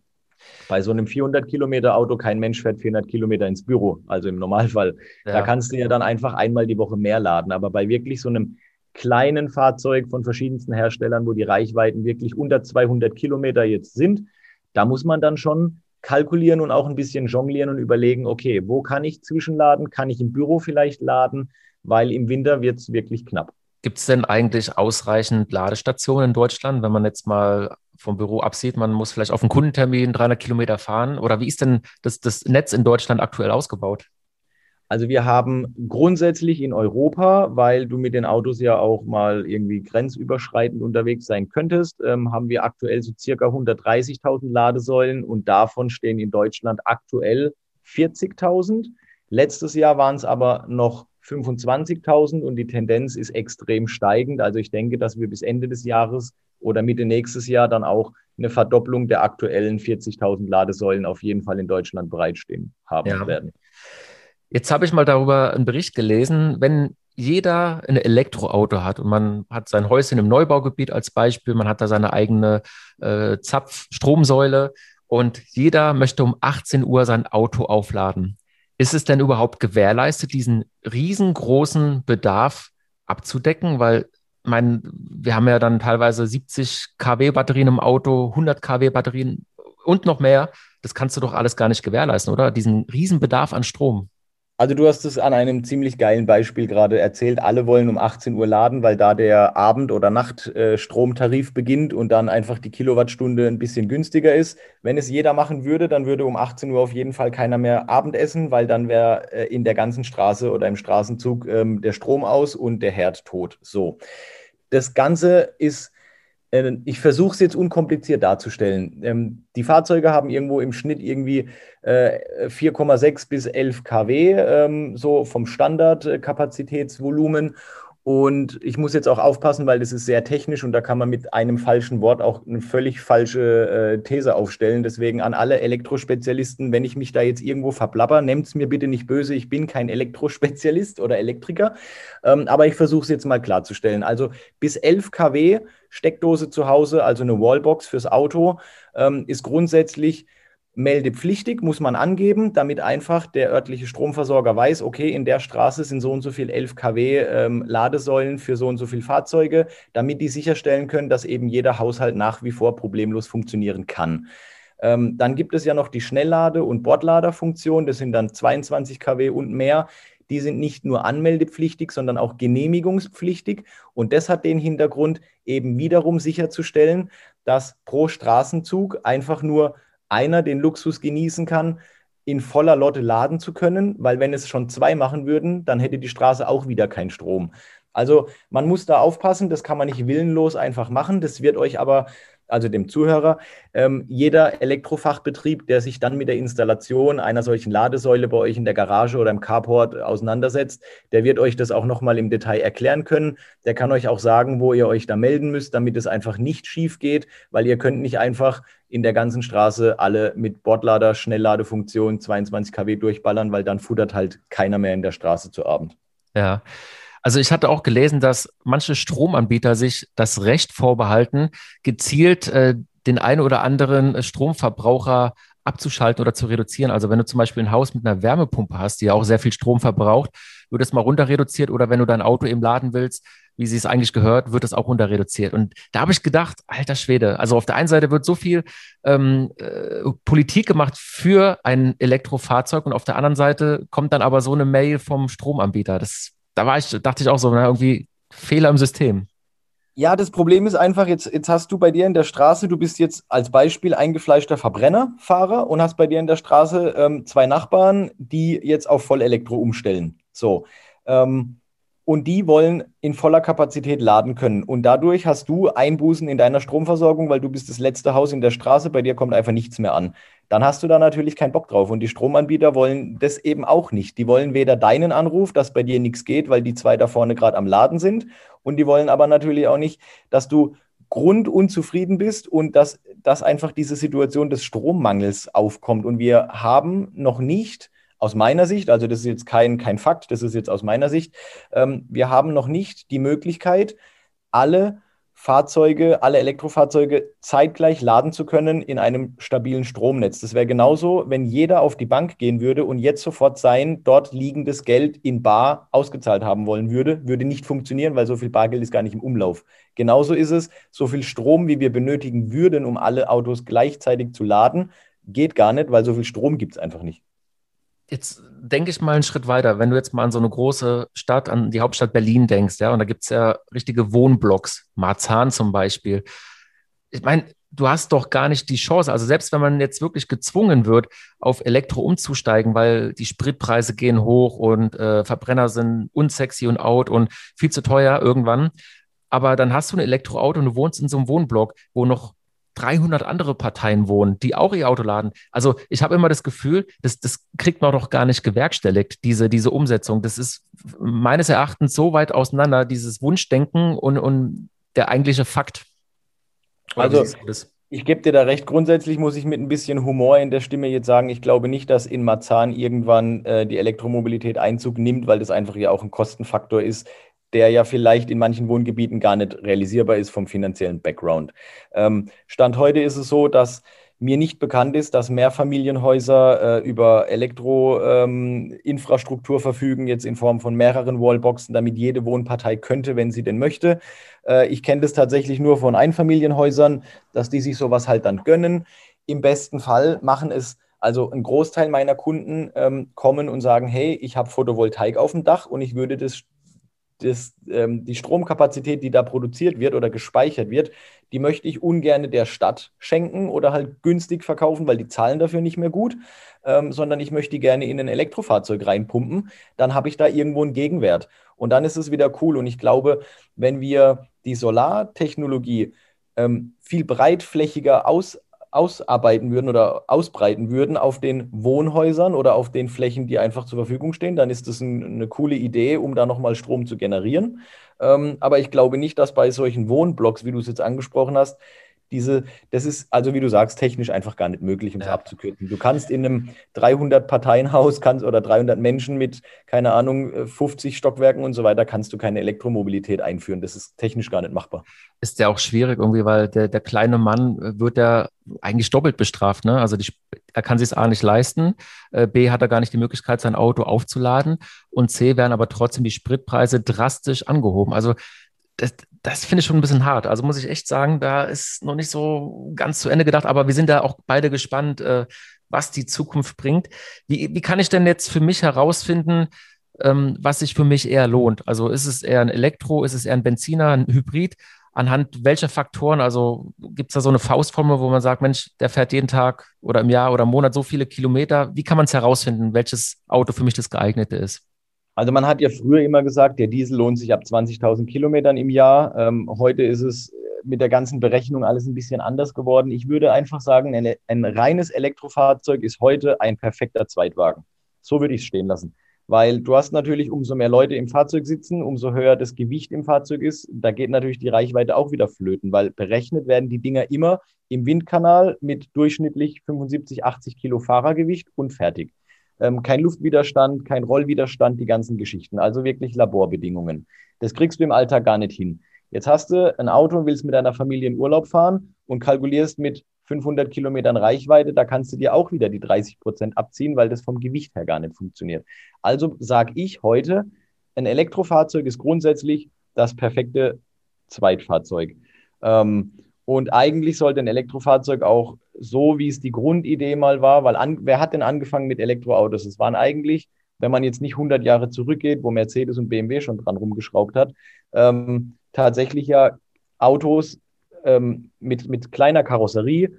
Bei so einem 400 Kilometer Auto, kein Mensch fährt 400 Kilometer ins Büro, also im Normalfall. Ja. Da kannst du ja dann einfach einmal die Woche mehr laden. Aber bei wirklich so einem kleinen Fahrzeug von verschiedensten Herstellern, wo die Reichweiten wirklich unter 200 Kilometer jetzt sind, da muss man dann schon kalkulieren und auch ein bisschen jonglieren und überlegen, okay, wo kann ich zwischenladen? Kann ich im Büro vielleicht laden? Weil im Winter wird es wirklich knapp. Gibt es denn eigentlich ausreichend Ladestationen in Deutschland, wenn man jetzt mal vom Büro absieht, man muss vielleicht auf einen Kundentermin 300 Kilometer fahren? Oder wie ist denn das, das Netz in Deutschland aktuell ausgebaut? Also wir haben grundsätzlich in Europa, weil du mit den Autos ja auch mal irgendwie grenzüberschreitend unterwegs sein könntest, ähm, haben wir aktuell so circa 130.000 Ladesäulen und davon stehen in Deutschland aktuell 40.000. Letztes Jahr waren es aber noch 25.000 und die Tendenz ist extrem steigend. Also ich denke, dass wir bis Ende des Jahres oder Mitte nächstes Jahr dann auch eine Verdopplung der aktuellen 40.000 Ladesäulen auf jeden Fall in Deutschland bereitstehen haben ja. werden. Jetzt habe ich mal darüber einen Bericht gelesen, wenn jeder ein Elektroauto hat und man hat sein Häuschen im Neubaugebiet als Beispiel, man hat da seine eigene äh, Zapfstromsäule und jeder möchte um 18 Uhr sein Auto aufladen. Ist es denn überhaupt gewährleistet, diesen riesengroßen Bedarf abzudecken? Weil mein, wir haben ja dann teilweise 70 kW Batterien im Auto, 100 kW Batterien und noch mehr. Das kannst du doch alles gar nicht gewährleisten, oder? Diesen riesen Bedarf an Strom. Also du hast es an einem ziemlich geilen Beispiel gerade erzählt. Alle wollen um 18 Uhr laden, weil da der Abend- oder Nachtstromtarif beginnt und dann einfach die Kilowattstunde ein bisschen günstiger ist. Wenn es jeder machen würde, dann würde um 18 Uhr auf jeden Fall keiner mehr Abendessen, weil dann wäre äh, in der ganzen Straße oder im Straßenzug ähm, der Strom aus und der Herd tot. So. Das Ganze ist ich versuche es jetzt unkompliziert darzustellen. Ähm, die Fahrzeuge haben irgendwo im Schnitt irgendwie 4,6 äh, bis 11 kW, ähm, so vom Standardkapazitätsvolumen. Und ich muss jetzt auch aufpassen, weil das ist sehr technisch und da kann man mit einem falschen Wort auch eine völlig falsche äh, These aufstellen. Deswegen an alle Elektrospezialisten, wenn ich mich da jetzt irgendwo verplapper, nehmt es mir bitte nicht böse. Ich bin kein Elektrospezialist oder Elektriker, ähm, aber ich versuche es jetzt mal klarzustellen. Also bis 11 kW Steckdose zu Hause, also eine Wallbox fürs Auto, ähm, ist grundsätzlich meldepflichtig, muss man angeben, damit einfach der örtliche Stromversorger weiß, okay, in der Straße sind so und so viel 11 kW ähm, Ladesäulen für so und so viele Fahrzeuge, damit die sicherstellen können, dass eben jeder Haushalt nach wie vor problemlos funktionieren kann. Ähm, dann gibt es ja noch die Schnelllade- und Bordladerfunktion, das sind dann 22 kW und mehr. Die sind nicht nur anmeldepflichtig, sondern auch genehmigungspflichtig. Und das hat den Hintergrund, eben wiederum sicherzustellen, dass pro Straßenzug einfach nur einer den Luxus genießen kann, in voller Lotte laden zu können, weil wenn es schon zwei machen würden, dann hätte die Straße auch wieder keinen Strom. Also man muss da aufpassen, das kann man nicht willenlos einfach machen, das wird euch aber also dem Zuhörer, ähm, jeder Elektrofachbetrieb, der sich dann mit der Installation einer solchen Ladesäule bei euch in der Garage oder im Carport auseinandersetzt, der wird euch das auch nochmal im Detail erklären können. Der kann euch auch sagen, wo ihr euch da melden müsst, damit es einfach nicht schief geht, weil ihr könnt nicht einfach in der ganzen Straße alle mit Bordlader, Schnellladefunktion 22 kW durchballern, weil dann futtert halt keiner mehr in der Straße zu Abend. Ja. Also ich hatte auch gelesen, dass manche Stromanbieter sich das Recht vorbehalten, gezielt äh, den einen oder anderen Stromverbraucher abzuschalten oder zu reduzieren. Also wenn du zum Beispiel ein Haus mit einer Wärmepumpe hast, die ja auch sehr viel Strom verbraucht, wird es mal runter reduziert oder wenn du dein Auto eben laden willst, wie sie es eigentlich gehört, wird es auch runter reduziert. Und da habe ich gedacht, alter Schwede, also auf der einen Seite wird so viel ähm, äh, Politik gemacht für ein Elektrofahrzeug und auf der anderen Seite kommt dann aber so eine Mail vom Stromanbieter. Das da war ich, dachte ich auch so, na, irgendwie Fehler im System. Ja, das Problem ist einfach, jetzt, jetzt hast du bei dir in der Straße, du bist jetzt als Beispiel eingefleischter Verbrennerfahrer und hast bei dir in der Straße ähm, zwei Nachbarn, die jetzt auf Vollelektro umstellen. So. Ähm, und die wollen in voller Kapazität laden können. Und dadurch hast du Einbußen in deiner Stromversorgung, weil du bist das letzte Haus in der Straße, bei dir kommt einfach nichts mehr an. Dann hast du da natürlich keinen Bock drauf. Und die Stromanbieter wollen das eben auch nicht. Die wollen weder deinen Anruf, dass bei dir nichts geht, weil die zwei da vorne gerade am Laden sind. Und die wollen aber natürlich auch nicht, dass du grundunzufrieden bist und dass, dass einfach diese Situation des Strommangels aufkommt. Und wir haben noch nicht, aus meiner Sicht, also das ist jetzt kein, kein Fakt, das ist jetzt aus meiner Sicht, ähm, wir haben noch nicht die Möglichkeit, alle Fahrzeuge, alle Elektrofahrzeuge zeitgleich laden zu können in einem stabilen Stromnetz. Das wäre genauso, wenn jeder auf die Bank gehen würde und jetzt sofort sein dort liegendes Geld in Bar ausgezahlt haben wollen würde. Würde nicht funktionieren, weil so viel Bargeld ist gar nicht im Umlauf. Genauso ist es, so viel Strom, wie wir benötigen würden, um alle Autos gleichzeitig zu laden, geht gar nicht, weil so viel Strom gibt es einfach nicht. Jetzt denke ich mal einen Schritt weiter. Wenn du jetzt mal an so eine große Stadt, an die Hauptstadt Berlin denkst, ja, und da gibt es ja richtige Wohnblocks, Marzahn zum Beispiel. Ich meine, du hast doch gar nicht die Chance. Also selbst wenn man jetzt wirklich gezwungen wird, auf Elektro umzusteigen, weil die Spritpreise gehen hoch und äh, Verbrenner sind unsexy und out und viel zu teuer irgendwann. Aber dann hast du ein Elektroauto und du wohnst in so einem Wohnblock, wo noch 300 andere Parteien wohnen, die auch ihr Auto laden. Also ich habe immer das Gefühl, das, das kriegt man doch gar nicht gewerkstelligt, diese, diese Umsetzung. Das ist meines Erachtens so weit auseinander, dieses Wunschdenken und, und der eigentliche Fakt. also ich gebe dir da recht. Grundsätzlich muss ich mit ein bisschen Humor in der Stimme jetzt sagen, ich glaube nicht, dass in Marzahn irgendwann äh, die Elektromobilität Einzug nimmt, weil das einfach ja auch ein Kostenfaktor ist, der ja vielleicht in manchen Wohngebieten gar nicht realisierbar ist vom finanziellen Background. Ähm, Stand heute ist es so, dass mir nicht bekannt ist, dass Mehrfamilienhäuser äh, über Elektroinfrastruktur ähm, verfügen, jetzt in Form von mehreren Wallboxen, damit jede Wohnpartei könnte, wenn sie denn möchte. Äh, ich kenne das tatsächlich nur von Einfamilienhäusern, dass die sich sowas halt dann gönnen. Im besten Fall machen es also ein Großteil meiner Kunden ähm, kommen und sagen, hey, ich habe Photovoltaik auf dem Dach und ich würde das das, ähm, die Stromkapazität, die da produziert wird oder gespeichert wird, die möchte ich ungern der Stadt schenken oder halt günstig verkaufen, weil die zahlen dafür nicht mehr gut, ähm, sondern ich möchte die gerne in ein Elektrofahrzeug reinpumpen. Dann habe ich da irgendwo einen Gegenwert. Und dann ist es wieder cool. Und ich glaube, wenn wir die Solartechnologie ähm, viel breitflächiger aus, ausarbeiten würden oder ausbreiten würden auf den Wohnhäusern oder auf den Flächen, die einfach zur Verfügung stehen, dann ist das ein, eine coole Idee, um da nochmal Strom zu generieren. Ähm, aber ich glaube nicht, dass bei solchen Wohnblocks, wie du es jetzt angesprochen hast, diese, das ist also, wie du sagst, technisch einfach gar nicht möglich, um es ja. abzukürzen. Du kannst in einem 300-Parteien-Haus kannst, oder 300 Menschen mit, keine Ahnung, 50 Stockwerken und so weiter, kannst du keine Elektromobilität einführen. Das ist technisch gar nicht machbar. Ist ja auch schwierig irgendwie, weil der, der kleine Mann wird ja eigentlich doppelt bestraft. Ne? Also die, er kann sich es A nicht leisten, äh, B hat er gar nicht die Möglichkeit, sein Auto aufzuladen und C werden aber trotzdem die Spritpreise drastisch angehoben. Also das, das finde ich schon ein bisschen hart. Also muss ich echt sagen, da ist noch nicht so ganz zu Ende gedacht, aber wir sind da auch beide gespannt, äh, was die Zukunft bringt. Wie, wie kann ich denn jetzt für mich herausfinden, ähm, was sich für mich eher lohnt? Also ist es eher ein Elektro, ist es eher ein Benziner, ein Hybrid? Anhand welcher Faktoren, also gibt es da so eine Faustformel, wo man sagt, Mensch, der fährt jeden Tag oder im Jahr oder im Monat so viele Kilometer. Wie kann man es herausfinden, welches Auto für mich das geeignete ist? Also man hat ja früher immer gesagt, der Diesel lohnt sich ab 20.000 Kilometern im Jahr. Ähm, heute ist es mit der ganzen Berechnung alles ein bisschen anders geworden. Ich würde einfach sagen, ein, ein reines Elektrofahrzeug ist heute ein perfekter Zweitwagen. So würde ich es stehen lassen. Weil du hast natürlich, umso mehr Leute im Fahrzeug sitzen, umso höher das Gewicht im Fahrzeug ist, da geht natürlich die Reichweite auch wieder flöten, weil berechnet werden die Dinger immer im Windkanal mit durchschnittlich 75, 80 Kilo Fahrergewicht und fertig kein Luftwiderstand, kein Rollwiderstand, die ganzen Geschichten. Also wirklich Laborbedingungen. Das kriegst du im Alltag gar nicht hin. Jetzt hast du ein Auto und willst mit deiner Familie in Urlaub fahren und kalkulierst mit 500 Kilometern Reichweite, da kannst du dir auch wieder die 30 Prozent abziehen, weil das vom Gewicht her gar nicht funktioniert. Also sage ich heute, ein Elektrofahrzeug ist grundsätzlich das perfekte Zweitfahrzeug. Ähm, und eigentlich sollte ein Elektrofahrzeug auch so, wie es die Grundidee mal war, weil an, wer hat denn angefangen mit Elektroautos? Es waren eigentlich, wenn man jetzt nicht 100 Jahre zurückgeht, wo Mercedes und BMW schon dran rumgeschraubt hat, ähm, tatsächlich ja Autos ähm, mit, mit kleiner Karosserie,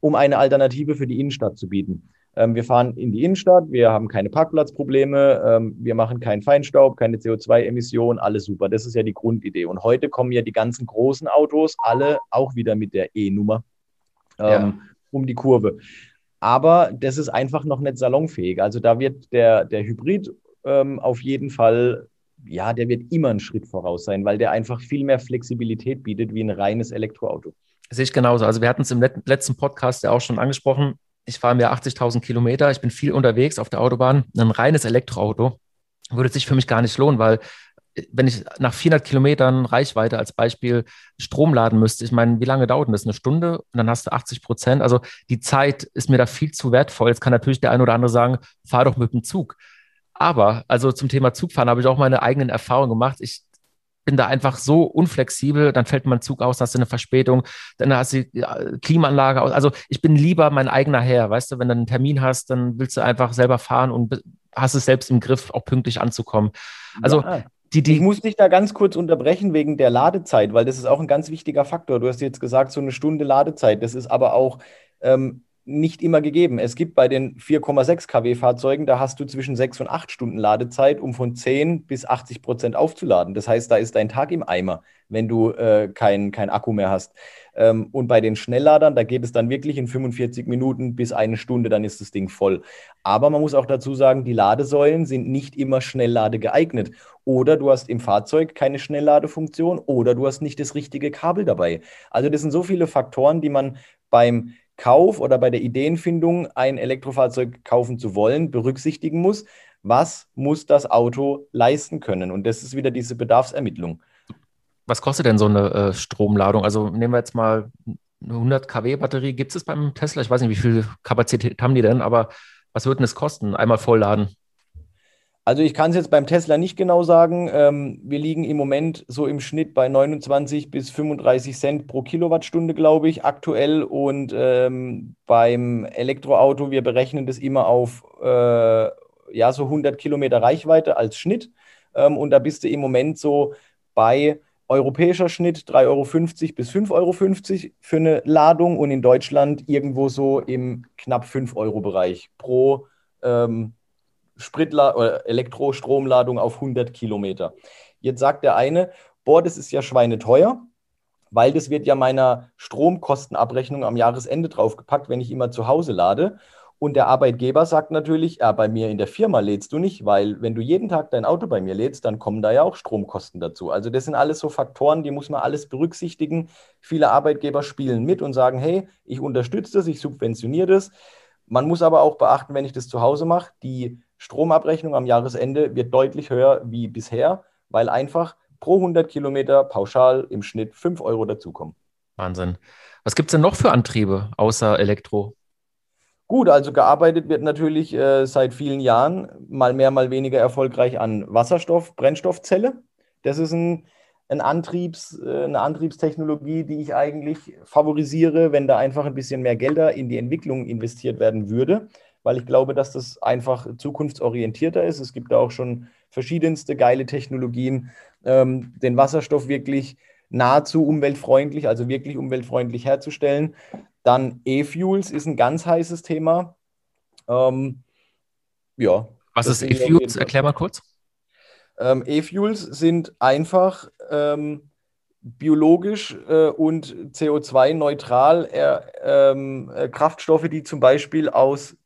um eine Alternative für die Innenstadt zu bieten. Ähm, wir fahren in die Innenstadt, wir haben keine Parkplatzprobleme, ähm, wir machen keinen Feinstaub, keine CO2-Emissionen, alles super. Das ist ja die Grundidee. Und heute kommen ja die ganzen großen Autos, alle auch wieder mit der E-Nummer ähm, ja. um die Kurve. Aber das ist einfach noch nicht salonfähig. Also da wird der, der Hybrid ähm, auf jeden Fall ja, der wird immer einen Schritt voraus sein, weil der einfach viel mehr Flexibilität bietet wie ein reines Elektroauto. Sehe ich genauso. Also wir hatten es im letzten Podcast ja auch schon angesprochen. Ich fahre mir 80.000 Kilometer, ich bin viel unterwegs auf der Autobahn. Ein reines Elektroauto würde sich für mich gar nicht lohnen, weil wenn ich nach 400 Kilometern Reichweite als Beispiel Strom laden müsste, ich meine, wie lange dauert denn das? Eine Stunde und dann hast du 80 Prozent. Also die Zeit ist mir da viel zu wertvoll. Jetzt kann natürlich der eine oder andere sagen, fahr doch mit dem Zug. Aber, also zum Thema Zugfahren habe ich auch meine eigenen Erfahrungen gemacht. Ich bin da einfach so unflexibel, dann fällt mein Zug aus, dann hast du eine Verspätung, dann hast du die Klimaanlage aus. Also ich bin lieber mein eigener Herr, weißt du, wenn du einen Termin hast, dann willst du einfach selber fahren und hast es selbst im Griff, auch pünktlich anzukommen. Also ja. Die, die ich muss dich da ganz kurz unterbrechen wegen der Ladezeit, weil das ist auch ein ganz wichtiger Faktor. Du hast jetzt gesagt, so eine Stunde Ladezeit. Das ist aber auch ähm, nicht immer gegeben. Es gibt bei den 4,6 kW Fahrzeugen, da hast du zwischen 6 und 8 Stunden Ladezeit, um von 10 bis 80 Prozent aufzuladen. Das heißt, da ist dein Tag im Eimer, wenn du äh, kein, kein Akku mehr hast. Ähm, und bei den Schnellladern, da geht es dann wirklich in 45 Minuten bis eine Stunde, dann ist das Ding voll. Aber man muss auch dazu sagen, die Ladesäulen sind nicht immer Schnelllade geeignet. Oder du hast im Fahrzeug keine Schnellladefunktion oder du hast nicht das richtige Kabel dabei. Also das sind so viele Faktoren, die man beim Kauf oder bei der Ideenfindung, ein Elektrofahrzeug kaufen zu wollen, berücksichtigen muss. Was muss das Auto leisten können? Und das ist wieder diese Bedarfsermittlung. Was kostet denn so eine äh, Stromladung? Also nehmen wir jetzt mal eine 100 kW Batterie. Gibt es beim Tesla? Ich weiß nicht, wie viel Kapazität haben die denn, aber was würden es kosten? Einmal vollladen? Also ich kann es jetzt beim Tesla nicht genau sagen. Ähm, wir liegen im Moment so im Schnitt bei 29 bis 35 Cent pro Kilowattstunde, glaube ich, aktuell. Und ähm, beim Elektroauto, wir berechnen das immer auf äh, ja, so 100 Kilometer Reichweite als Schnitt. Ähm, und da bist du im Moment so bei europäischer Schnitt 3,50 Euro bis 5,50 Euro für eine Ladung und in Deutschland irgendwo so im knapp 5 Euro Bereich pro ähm, Spritla Elektrostromladung auf 100 Kilometer. Jetzt sagt der eine, boah, das ist ja schweineteuer, weil das wird ja meiner Stromkostenabrechnung am Jahresende draufgepackt, wenn ich immer zu Hause lade. Und der Arbeitgeber sagt natürlich, ja, bei mir in der Firma lädst du nicht, weil wenn du jeden Tag dein Auto bei mir lädst, dann kommen da ja auch Stromkosten dazu. Also das sind alles so Faktoren, die muss man alles berücksichtigen. Viele Arbeitgeber spielen mit und sagen, hey, ich unterstütze das, ich subventioniere das. Man muss aber auch beachten, wenn ich das zu Hause mache, die Stromabrechnung am Jahresende wird deutlich höher wie bisher, weil einfach pro 100 Kilometer pauschal im Schnitt 5 Euro dazukommen. Wahnsinn. Was gibt es denn noch für Antriebe außer Elektro? Gut, also gearbeitet wird natürlich äh, seit vielen Jahren mal mehr, mal weniger erfolgreich an Wasserstoff, Brennstoffzelle. Das ist ein, ein Antriebs, äh, eine Antriebstechnologie, die ich eigentlich favorisiere, wenn da einfach ein bisschen mehr Gelder in die Entwicklung investiert werden würde weil ich glaube, dass das einfach zukunftsorientierter ist. Es gibt da auch schon verschiedenste geile Technologien, ähm, den Wasserstoff wirklich nahezu umweltfreundlich, also wirklich umweltfreundlich herzustellen. Dann E-Fuels ist ein ganz heißes Thema. Ähm, ja. Was ist E-Fuels? Erklär mal kurz. Ähm, E-Fuels sind einfach ähm, biologisch äh, und CO2-neutral äh, ähm, äh, Kraftstoffe, die zum Beispiel aus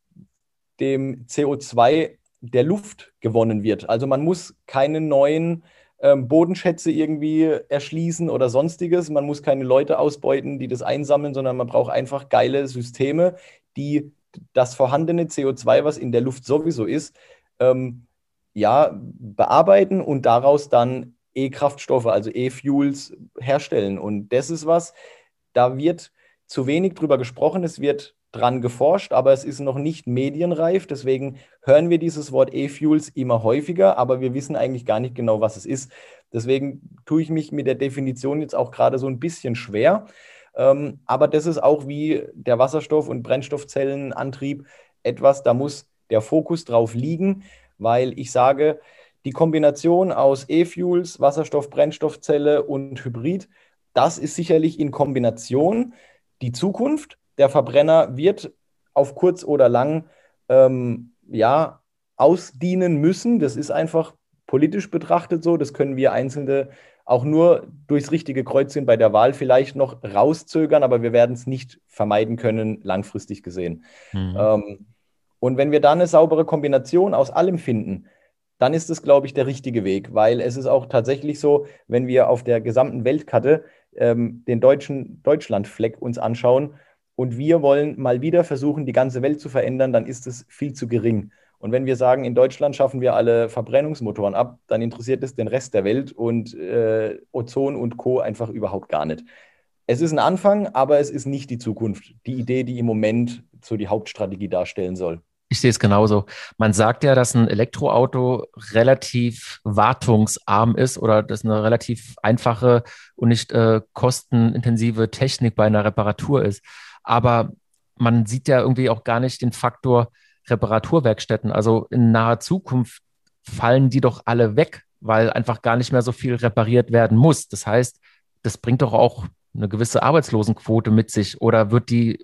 dem CO2 der Luft gewonnen wird. Also man muss keine neuen ähm, Bodenschätze irgendwie erschließen oder sonstiges. Man muss keine Leute ausbeuten, die das einsammeln, sondern man braucht einfach geile Systeme, die das vorhandene CO2, was in der Luft sowieso ist, ähm, ja, bearbeiten und daraus dann E-Kraftstoffe, also E-Fuels herstellen. Und das ist was, da wird zu wenig drüber gesprochen. Es wird dran geforscht, aber es ist noch nicht medienreif. Deswegen hören wir dieses Wort E-Fuels immer häufiger, aber wir wissen eigentlich gar nicht genau, was es ist. Deswegen tue ich mich mit der Definition jetzt auch gerade so ein bisschen schwer. Ähm, aber das ist auch wie der Wasserstoff- und Brennstoffzellenantrieb etwas, da muss der Fokus drauf liegen, weil ich sage, die Kombination aus E-Fuels, Wasserstoff, Brennstoffzelle und Hybrid, das ist sicherlich in Kombination die Zukunft der Verbrenner wird auf kurz oder lang ähm, ja, ausdienen müssen. Das ist einfach politisch betrachtet so. Das können wir Einzelne auch nur durchs richtige Kreuzchen bei der Wahl vielleicht noch rauszögern, aber wir werden es nicht vermeiden können, langfristig gesehen. Mhm. Ähm, und wenn wir da eine saubere Kombination aus allem finden, dann ist es, glaube ich, der richtige Weg, weil es ist auch tatsächlich so, wenn wir auf der gesamten Weltkarte ähm, den deutschen Deutschlandfleck uns anschauen und wir wollen mal wieder versuchen, die ganze Welt zu verändern, dann ist es viel zu gering. Und wenn wir sagen, in Deutschland schaffen wir alle Verbrennungsmotoren ab, dann interessiert es den Rest der Welt und äh, Ozon und Co. einfach überhaupt gar nicht. Es ist ein Anfang, aber es ist nicht die Zukunft. Die Idee, die im Moment so die Hauptstrategie darstellen soll. Ich sehe es genauso. Man sagt ja, dass ein Elektroauto relativ wartungsarm ist oder dass eine relativ einfache und nicht äh, kostenintensive Technik bei einer Reparatur ist. Aber man sieht ja irgendwie auch gar nicht den Faktor Reparaturwerkstätten. Also in naher Zukunft fallen die doch alle weg, weil einfach gar nicht mehr so viel repariert werden muss. Das heißt, das bringt doch auch eine gewisse Arbeitslosenquote mit sich oder wird die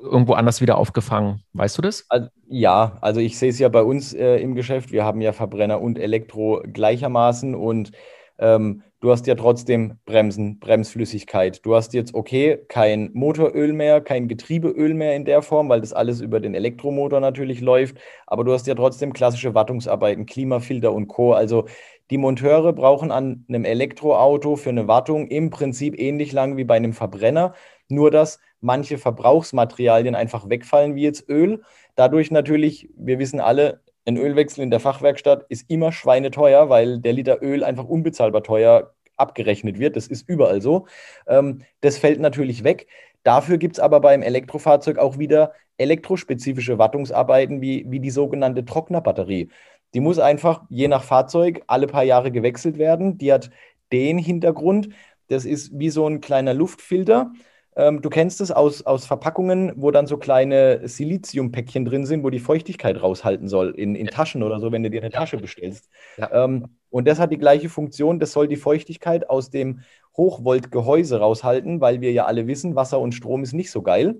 irgendwo anders wieder aufgefangen. Weißt du das? Also, ja, also ich sehe es ja bei uns äh, im Geschäft. Wir haben ja Verbrenner und Elektro gleichermaßen und ähm, du hast ja trotzdem Bremsen, Bremsflüssigkeit. Du hast jetzt, okay, kein Motoröl mehr, kein Getriebeöl mehr in der Form, weil das alles über den Elektromotor natürlich läuft, aber du hast ja trotzdem klassische Wartungsarbeiten, Klimafilter und Co. Also die Monteure brauchen an einem Elektroauto für eine Wartung im Prinzip ähnlich lang wie bei einem Verbrenner, nur dass manche Verbrauchsmaterialien einfach wegfallen, wie jetzt Öl. Dadurch natürlich, wir wissen alle, ein Ölwechsel in der Fachwerkstatt ist immer schweineteuer, weil der Liter Öl einfach unbezahlbar teuer abgerechnet wird. Das ist überall so. Ähm, das fällt natürlich weg. Dafür gibt es aber beim Elektrofahrzeug auch wieder elektrospezifische Wartungsarbeiten wie, wie die sogenannte Trocknerbatterie. Die muss einfach je nach Fahrzeug alle paar Jahre gewechselt werden. Die hat den Hintergrund, das ist wie so ein kleiner Luftfilter. Ähm, du kennst es aus, aus Verpackungen, wo dann so kleine Siliziumpäckchen drin sind, wo die Feuchtigkeit raushalten soll, in, in Taschen oder so, wenn du dir eine Tasche bestellst. Ja. Ähm, und das hat die gleiche Funktion, das soll die Feuchtigkeit aus dem Hochvoltgehäuse raushalten, weil wir ja alle wissen, Wasser und Strom ist nicht so geil.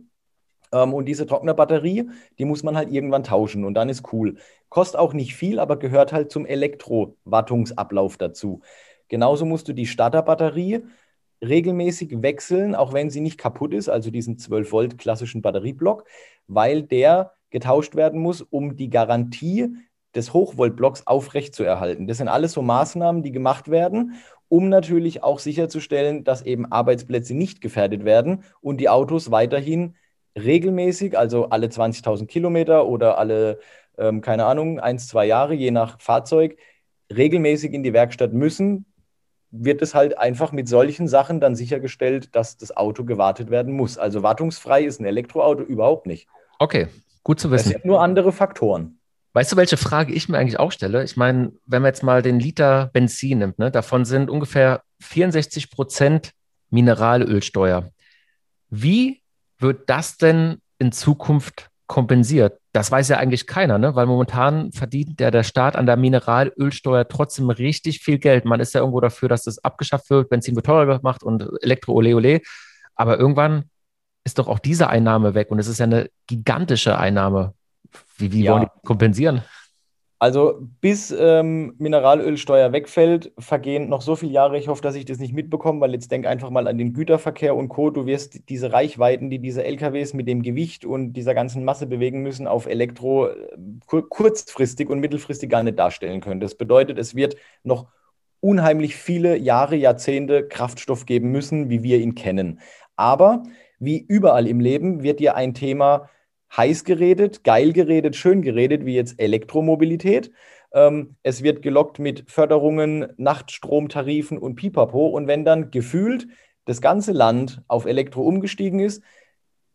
Ähm, und diese Trocknerbatterie, die muss man halt irgendwann tauschen und dann ist cool. Kostet auch nicht viel, aber gehört halt zum Elektrowartungsablauf dazu. Genauso musst du die Starterbatterie regelmäßig wechseln, auch wenn sie nicht kaputt ist, also diesen 12 Volt klassischen Batterieblock, weil der getauscht werden muss, um die Garantie des Hochvoltblocks aufrechtzuerhalten. Das sind alles so Maßnahmen, die gemacht werden, um natürlich auch sicherzustellen, dass eben Arbeitsplätze nicht gefährdet werden und die Autos weiterhin regelmäßig, also alle 20.000 Kilometer oder alle, ähm, keine Ahnung, ein, zwei Jahre, je nach Fahrzeug, regelmäßig in die Werkstatt müssen, wird es halt einfach mit solchen Sachen dann sichergestellt, dass das Auto gewartet werden muss. Also wartungsfrei ist ein Elektroauto überhaupt nicht. Okay, gut zu wissen. Es sind nur andere Faktoren. Weißt du, welche Frage ich mir eigentlich auch stelle? Ich meine, wenn man jetzt mal den Liter Benzin nimmt, ne, davon sind ungefähr 64 Prozent Mineralölsteuer. Wie wird das denn in Zukunft kompensiert? Das weiß ja eigentlich keiner, ne? weil momentan verdient der, der Staat an der Mineralölsteuer trotzdem richtig viel Geld. Man ist ja irgendwo dafür, dass das abgeschafft wird, Benzin wird teurer gemacht und Elektro ole ole. Aber irgendwann ist doch auch diese Einnahme weg und es ist ja eine gigantische Einnahme. Wie, wie ja. wollen die kompensieren? Also bis ähm, Mineralölsteuer wegfällt, vergehen noch so viele Jahre. Ich hoffe, dass ich das nicht mitbekomme, weil jetzt denk einfach mal an den Güterverkehr und Co. Du wirst diese Reichweiten, die diese LKWs mit dem Gewicht und dieser ganzen Masse bewegen müssen, auf Elektro äh, kur kurzfristig und mittelfristig gar nicht darstellen können. Das bedeutet, es wird noch unheimlich viele Jahre, Jahrzehnte Kraftstoff geben müssen, wie wir ihn kennen. Aber wie überall im Leben wird dir ein Thema heiß geredet, geil geredet, schön geredet, wie jetzt Elektromobilität. Ähm, es wird gelockt mit Förderungen, Nachtstromtarifen und Pipapo. Und wenn dann gefühlt das ganze Land auf Elektro umgestiegen ist,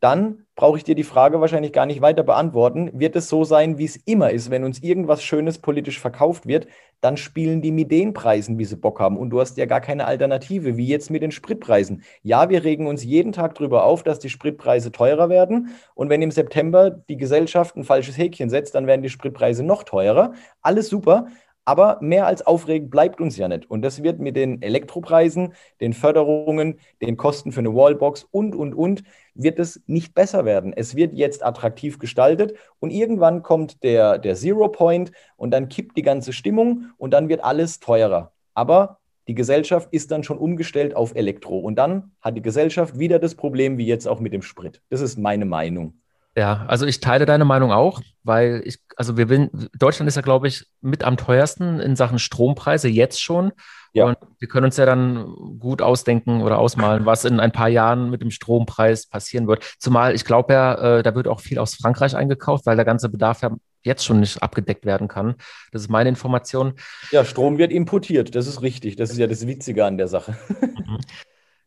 dann brauche ich dir die Frage wahrscheinlich gar nicht weiter beantworten. Wird es so sein, wie es immer ist, wenn uns irgendwas Schönes politisch verkauft wird, dann spielen die mit den Preisen, wie sie Bock haben. Und du hast ja gar keine Alternative, wie jetzt mit den Spritpreisen. Ja, wir regen uns jeden Tag darüber auf, dass die Spritpreise teurer werden. Und wenn im September die Gesellschaft ein falsches Häkchen setzt, dann werden die Spritpreise noch teurer. Alles super. Aber mehr als aufregend bleibt uns ja nicht. Und das wird mit den Elektropreisen, den Förderungen, den Kosten für eine Wallbox und, und, und, wird es nicht besser werden. Es wird jetzt attraktiv gestaltet und irgendwann kommt der, der Zero Point und dann kippt die ganze Stimmung und dann wird alles teurer. Aber die Gesellschaft ist dann schon umgestellt auf Elektro. Und dann hat die Gesellschaft wieder das Problem wie jetzt auch mit dem Sprit. Das ist meine Meinung. Ja, also ich teile deine Meinung auch, weil ich, also wir bin, Deutschland ist ja, glaube ich, mit am teuersten in Sachen Strompreise jetzt schon. Ja. Und wir können uns ja dann gut ausdenken oder ausmalen, was in ein paar Jahren mit dem Strompreis passieren wird. Zumal ich glaube ja, äh, da wird auch viel aus Frankreich eingekauft, weil der ganze Bedarf ja jetzt schon nicht abgedeckt werden kann. Das ist meine Information. Ja, Strom wird importiert, das ist richtig. Das ist ja das Witzige an der Sache.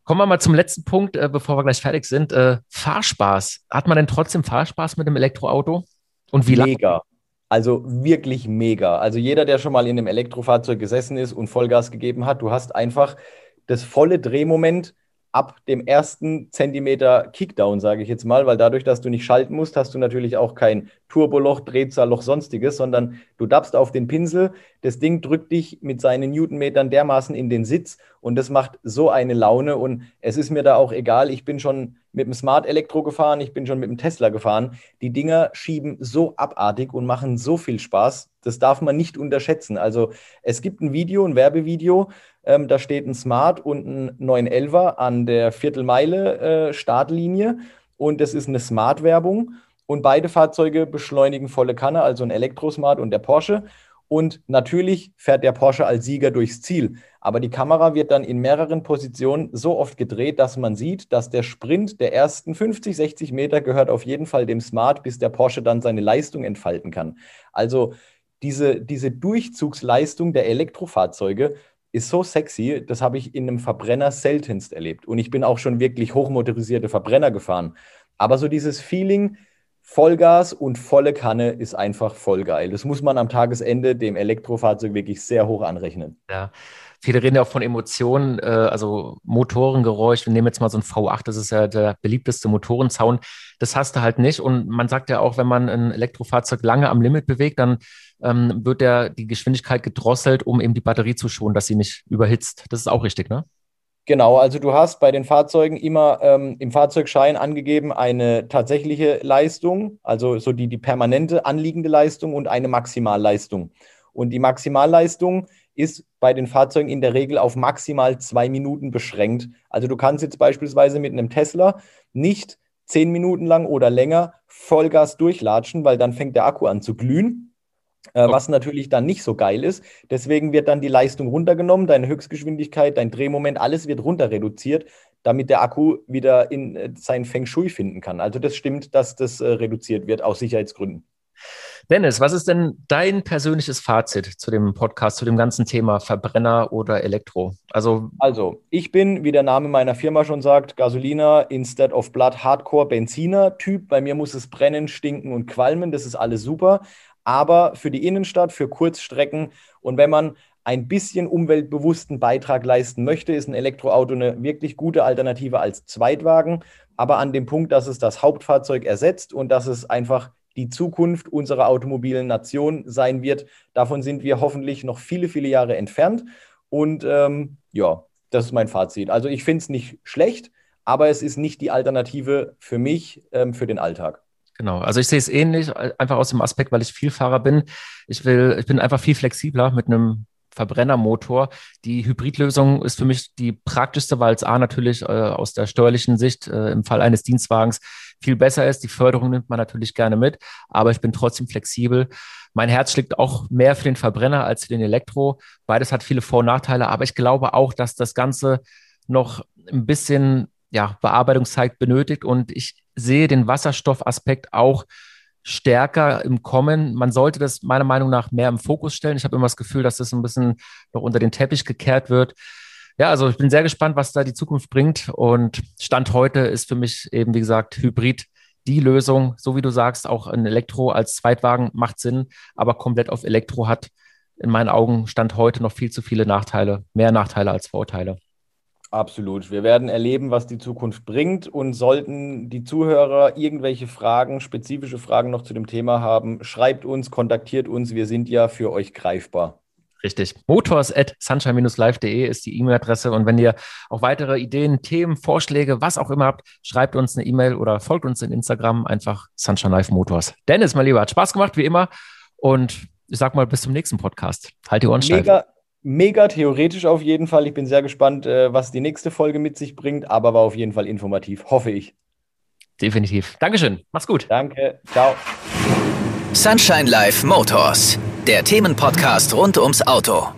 Kommen wir mal zum letzten Punkt, äh, bevor wir gleich fertig sind. Äh, Fahrspaß. Hat man denn trotzdem Fahrspaß mit dem Elektroauto? Und wie lange? Mega. Also wirklich mega. Also jeder, der schon mal in einem Elektrofahrzeug gesessen ist und Vollgas gegeben hat, du hast einfach das volle Drehmoment ab dem ersten Zentimeter Kickdown, sage ich jetzt mal, weil dadurch, dass du nicht schalten musst, hast du natürlich auch kein Turboloch, Drehzahlloch, sonstiges, sondern du dappst auf den Pinsel, das Ding drückt dich mit seinen Newtonmetern dermaßen in den Sitz und das macht so eine Laune und es ist mir da auch egal, ich bin schon mit dem Smart Elektro gefahren, ich bin schon mit dem Tesla gefahren. Die Dinger schieben so abartig und machen so viel Spaß. Das darf man nicht unterschätzen. Also es gibt ein Video, ein Werbevideo, ähm, da steht ein Smart und ein 911er an der Viertelmeile äh, Startlinie und das ist eine Smart-Werbung. Und beide Fahrzeuge beschleunigen volle Kanne, also ein Elektrosmart und der Porsche. Und natürlich fährt der Porsche als Sieger durchs Ziel. Aber die Kamera wird dann in mehreren Positionen so oft gedreht, dass man sieht, dass der Sprint der ersten 50, 60 Meter gehört auf jeden Fall dem Smart, bis der Porsche dann seine Leistung entfalten kann. Also diese, diese Durchzugsleistung der Elektrofahrzeuge ist so sexy, das habe ich in einem Verbrenner seltenst erlebt. Und ich bin auch schon wirklich hochmotorisierte Verbrenner gefahren. Aber so dieses Feeling, Vollgas und volle Kanne ist einfach voll geil. Das muss man am Tagesende dem Elektrofahrzeug wirklich sehr hoch anrechnen. Ja. Viele reden ja auch von Emotionen, äh, also Motorengeräusch. Wir nehmen jetzt mal so ein V8, das ist ja der beliebteste Motorenzaun. Das hast du halt nicht. Und man sagt ja auch, wenn man ein Elektrofahrzeug lange am Limit bewegt, dann ähm, wird der die Geschwindigkeit gedrosselt, um eben die Batterie zu schonen, dass sie nicht überhitzt. Das ist auch richtig, ne? Genau, also du hast bei den Fahrzeugen immer ähm, im Fahrzeugschein angegeben eine tatsächliche Leistung, also so die, die permanente anliegende Leistung und eine Maximalleistung. Und die Maximalleistung ist bei den Fahrzeugen in der Regel auf maximal zwei Minuten beschränkt. Also du kannst jetzt beispielsweise mit einem Tesla nicht zehn Minuten lang oder länger Vollgas durchlatschen, weil dann fängt der Akku an zu glühen äh, was natürlich dann nicht so geil ist. Deswegen wird dann die Leistung runtergenommen, deine Höchstgeschwindigkeit, dein Drehmoment, alles wird runter reduziert, damit der Akku wieder in äh, seinen Feng Shui finden kann. Also das stimmt, dass das äh, reduziert wird aus Sicherheitsgründen. Dennis, was ist denn dein persönliches Fazit zu dem Podcast, zu dem ganzen Thema Verbrenner oder Elektro? Also, also ich bin, wie der Name meiner Firma schon sagt, Gasoliner instead of Blood Hardcore Benziner Typ. Bei mir muss es brennen, stinken und qualmen. Das ist alles super aber für die Innenstadt, für Kurzstrecken und wenn man ein bisschen umweltbewussten Beitrag leisten möchte, ist ein Elektroauto eine wirklich gute Alternative als Zweitwagen. Aber an dem Punkt, dass es das Hauptfahrzeug ersetzt und dass es einfach die Zukunft unserer automobilen Nation sein wird, davon sind wir hoffentlich noch viele, viele Jahre entfernt. Und ähm, ja, das ist mein Fazit. Also ich finde es nicht schlecht, aber es ist nicht die Alternative für mich, ähm, für den Alltag. Genau, also ich sehe es ähnlich, einfach aus dem Aspekt, weil ich Vielfahrer bin. Ich will, ich bin einfach viel flexibler mit einem Verbrennermotor. Die Hybridlösung ist für mich die praktischste, weil es A natürlich äh, aus der steuerlichen Sicht äh, im Fall eines Dienstwagens viel besser ist. Die Förderung nimmt man natürlich gerne mit, aber ich bin trotzdem flexibel. Mein Herz schlägt auch mehr für den Verbrenner als für den Elektro. Beides hat viele Vor- und Nachteile, aber ich glaube auch, dass das Ganze noch ein bisschen ja, Bearbeitungszeit benötigt und ich sehe den Wasserstoffaspekt auch stärker im Kommen. Man sollte das meiner Meinung nach mehr im Fokus stellen. Ich habe immer das Gefühl, dass das ein bisschen noch unter den Teppich gekehrt wird. Ja, also ich bin sehr gespannt, was da die Zukunft bringt. Und Stand heute ist für mich eben, wie gesagt, Hybrid die Lösung. So wie du sagst, auch ein Elektro als Zweitwagen macht Sinn, aber komplett auf Elektro hat in meinen Augen Stand heute noch viel zu viele Nachteile, mehr Nachteile als Vorteile. Absolut. Wir werden erleben, was die Zukunft bringt und sollten die Zuhörer irgendwelche Fragen, spezifische Fragen noch zu dem Thema haben, schreibt uns, kontaktiert uns. Wir sind ja für euch greifbar. Richtig. Motors at sunshine-live.de ist die E-Mail-Adresse. Und wenn ihr auch weitere Ideen, Themen, Vorschläge, was auch immer habt, schreibt uns eine E-Mail oder folgt uns in Instagram einfach Sunshine Live Motors. Dennis, mein Lieber, hat Spaß gemacht, wie immer. Und ich sag mal, bis zum nächsten Podcast. Halt die Ohren steif mega mega theoretisch auf jeden Fall. Ich bin sehr gespannt, äh, was die nächste Folge mit sich bringt, aber war auf jeden Fall informativ, hoffe ich. Definitiv. Dankeschön. Mach's gut. Danke. Ciao. Sunshine Life Motors, der Themenpodcast rund ums Auto.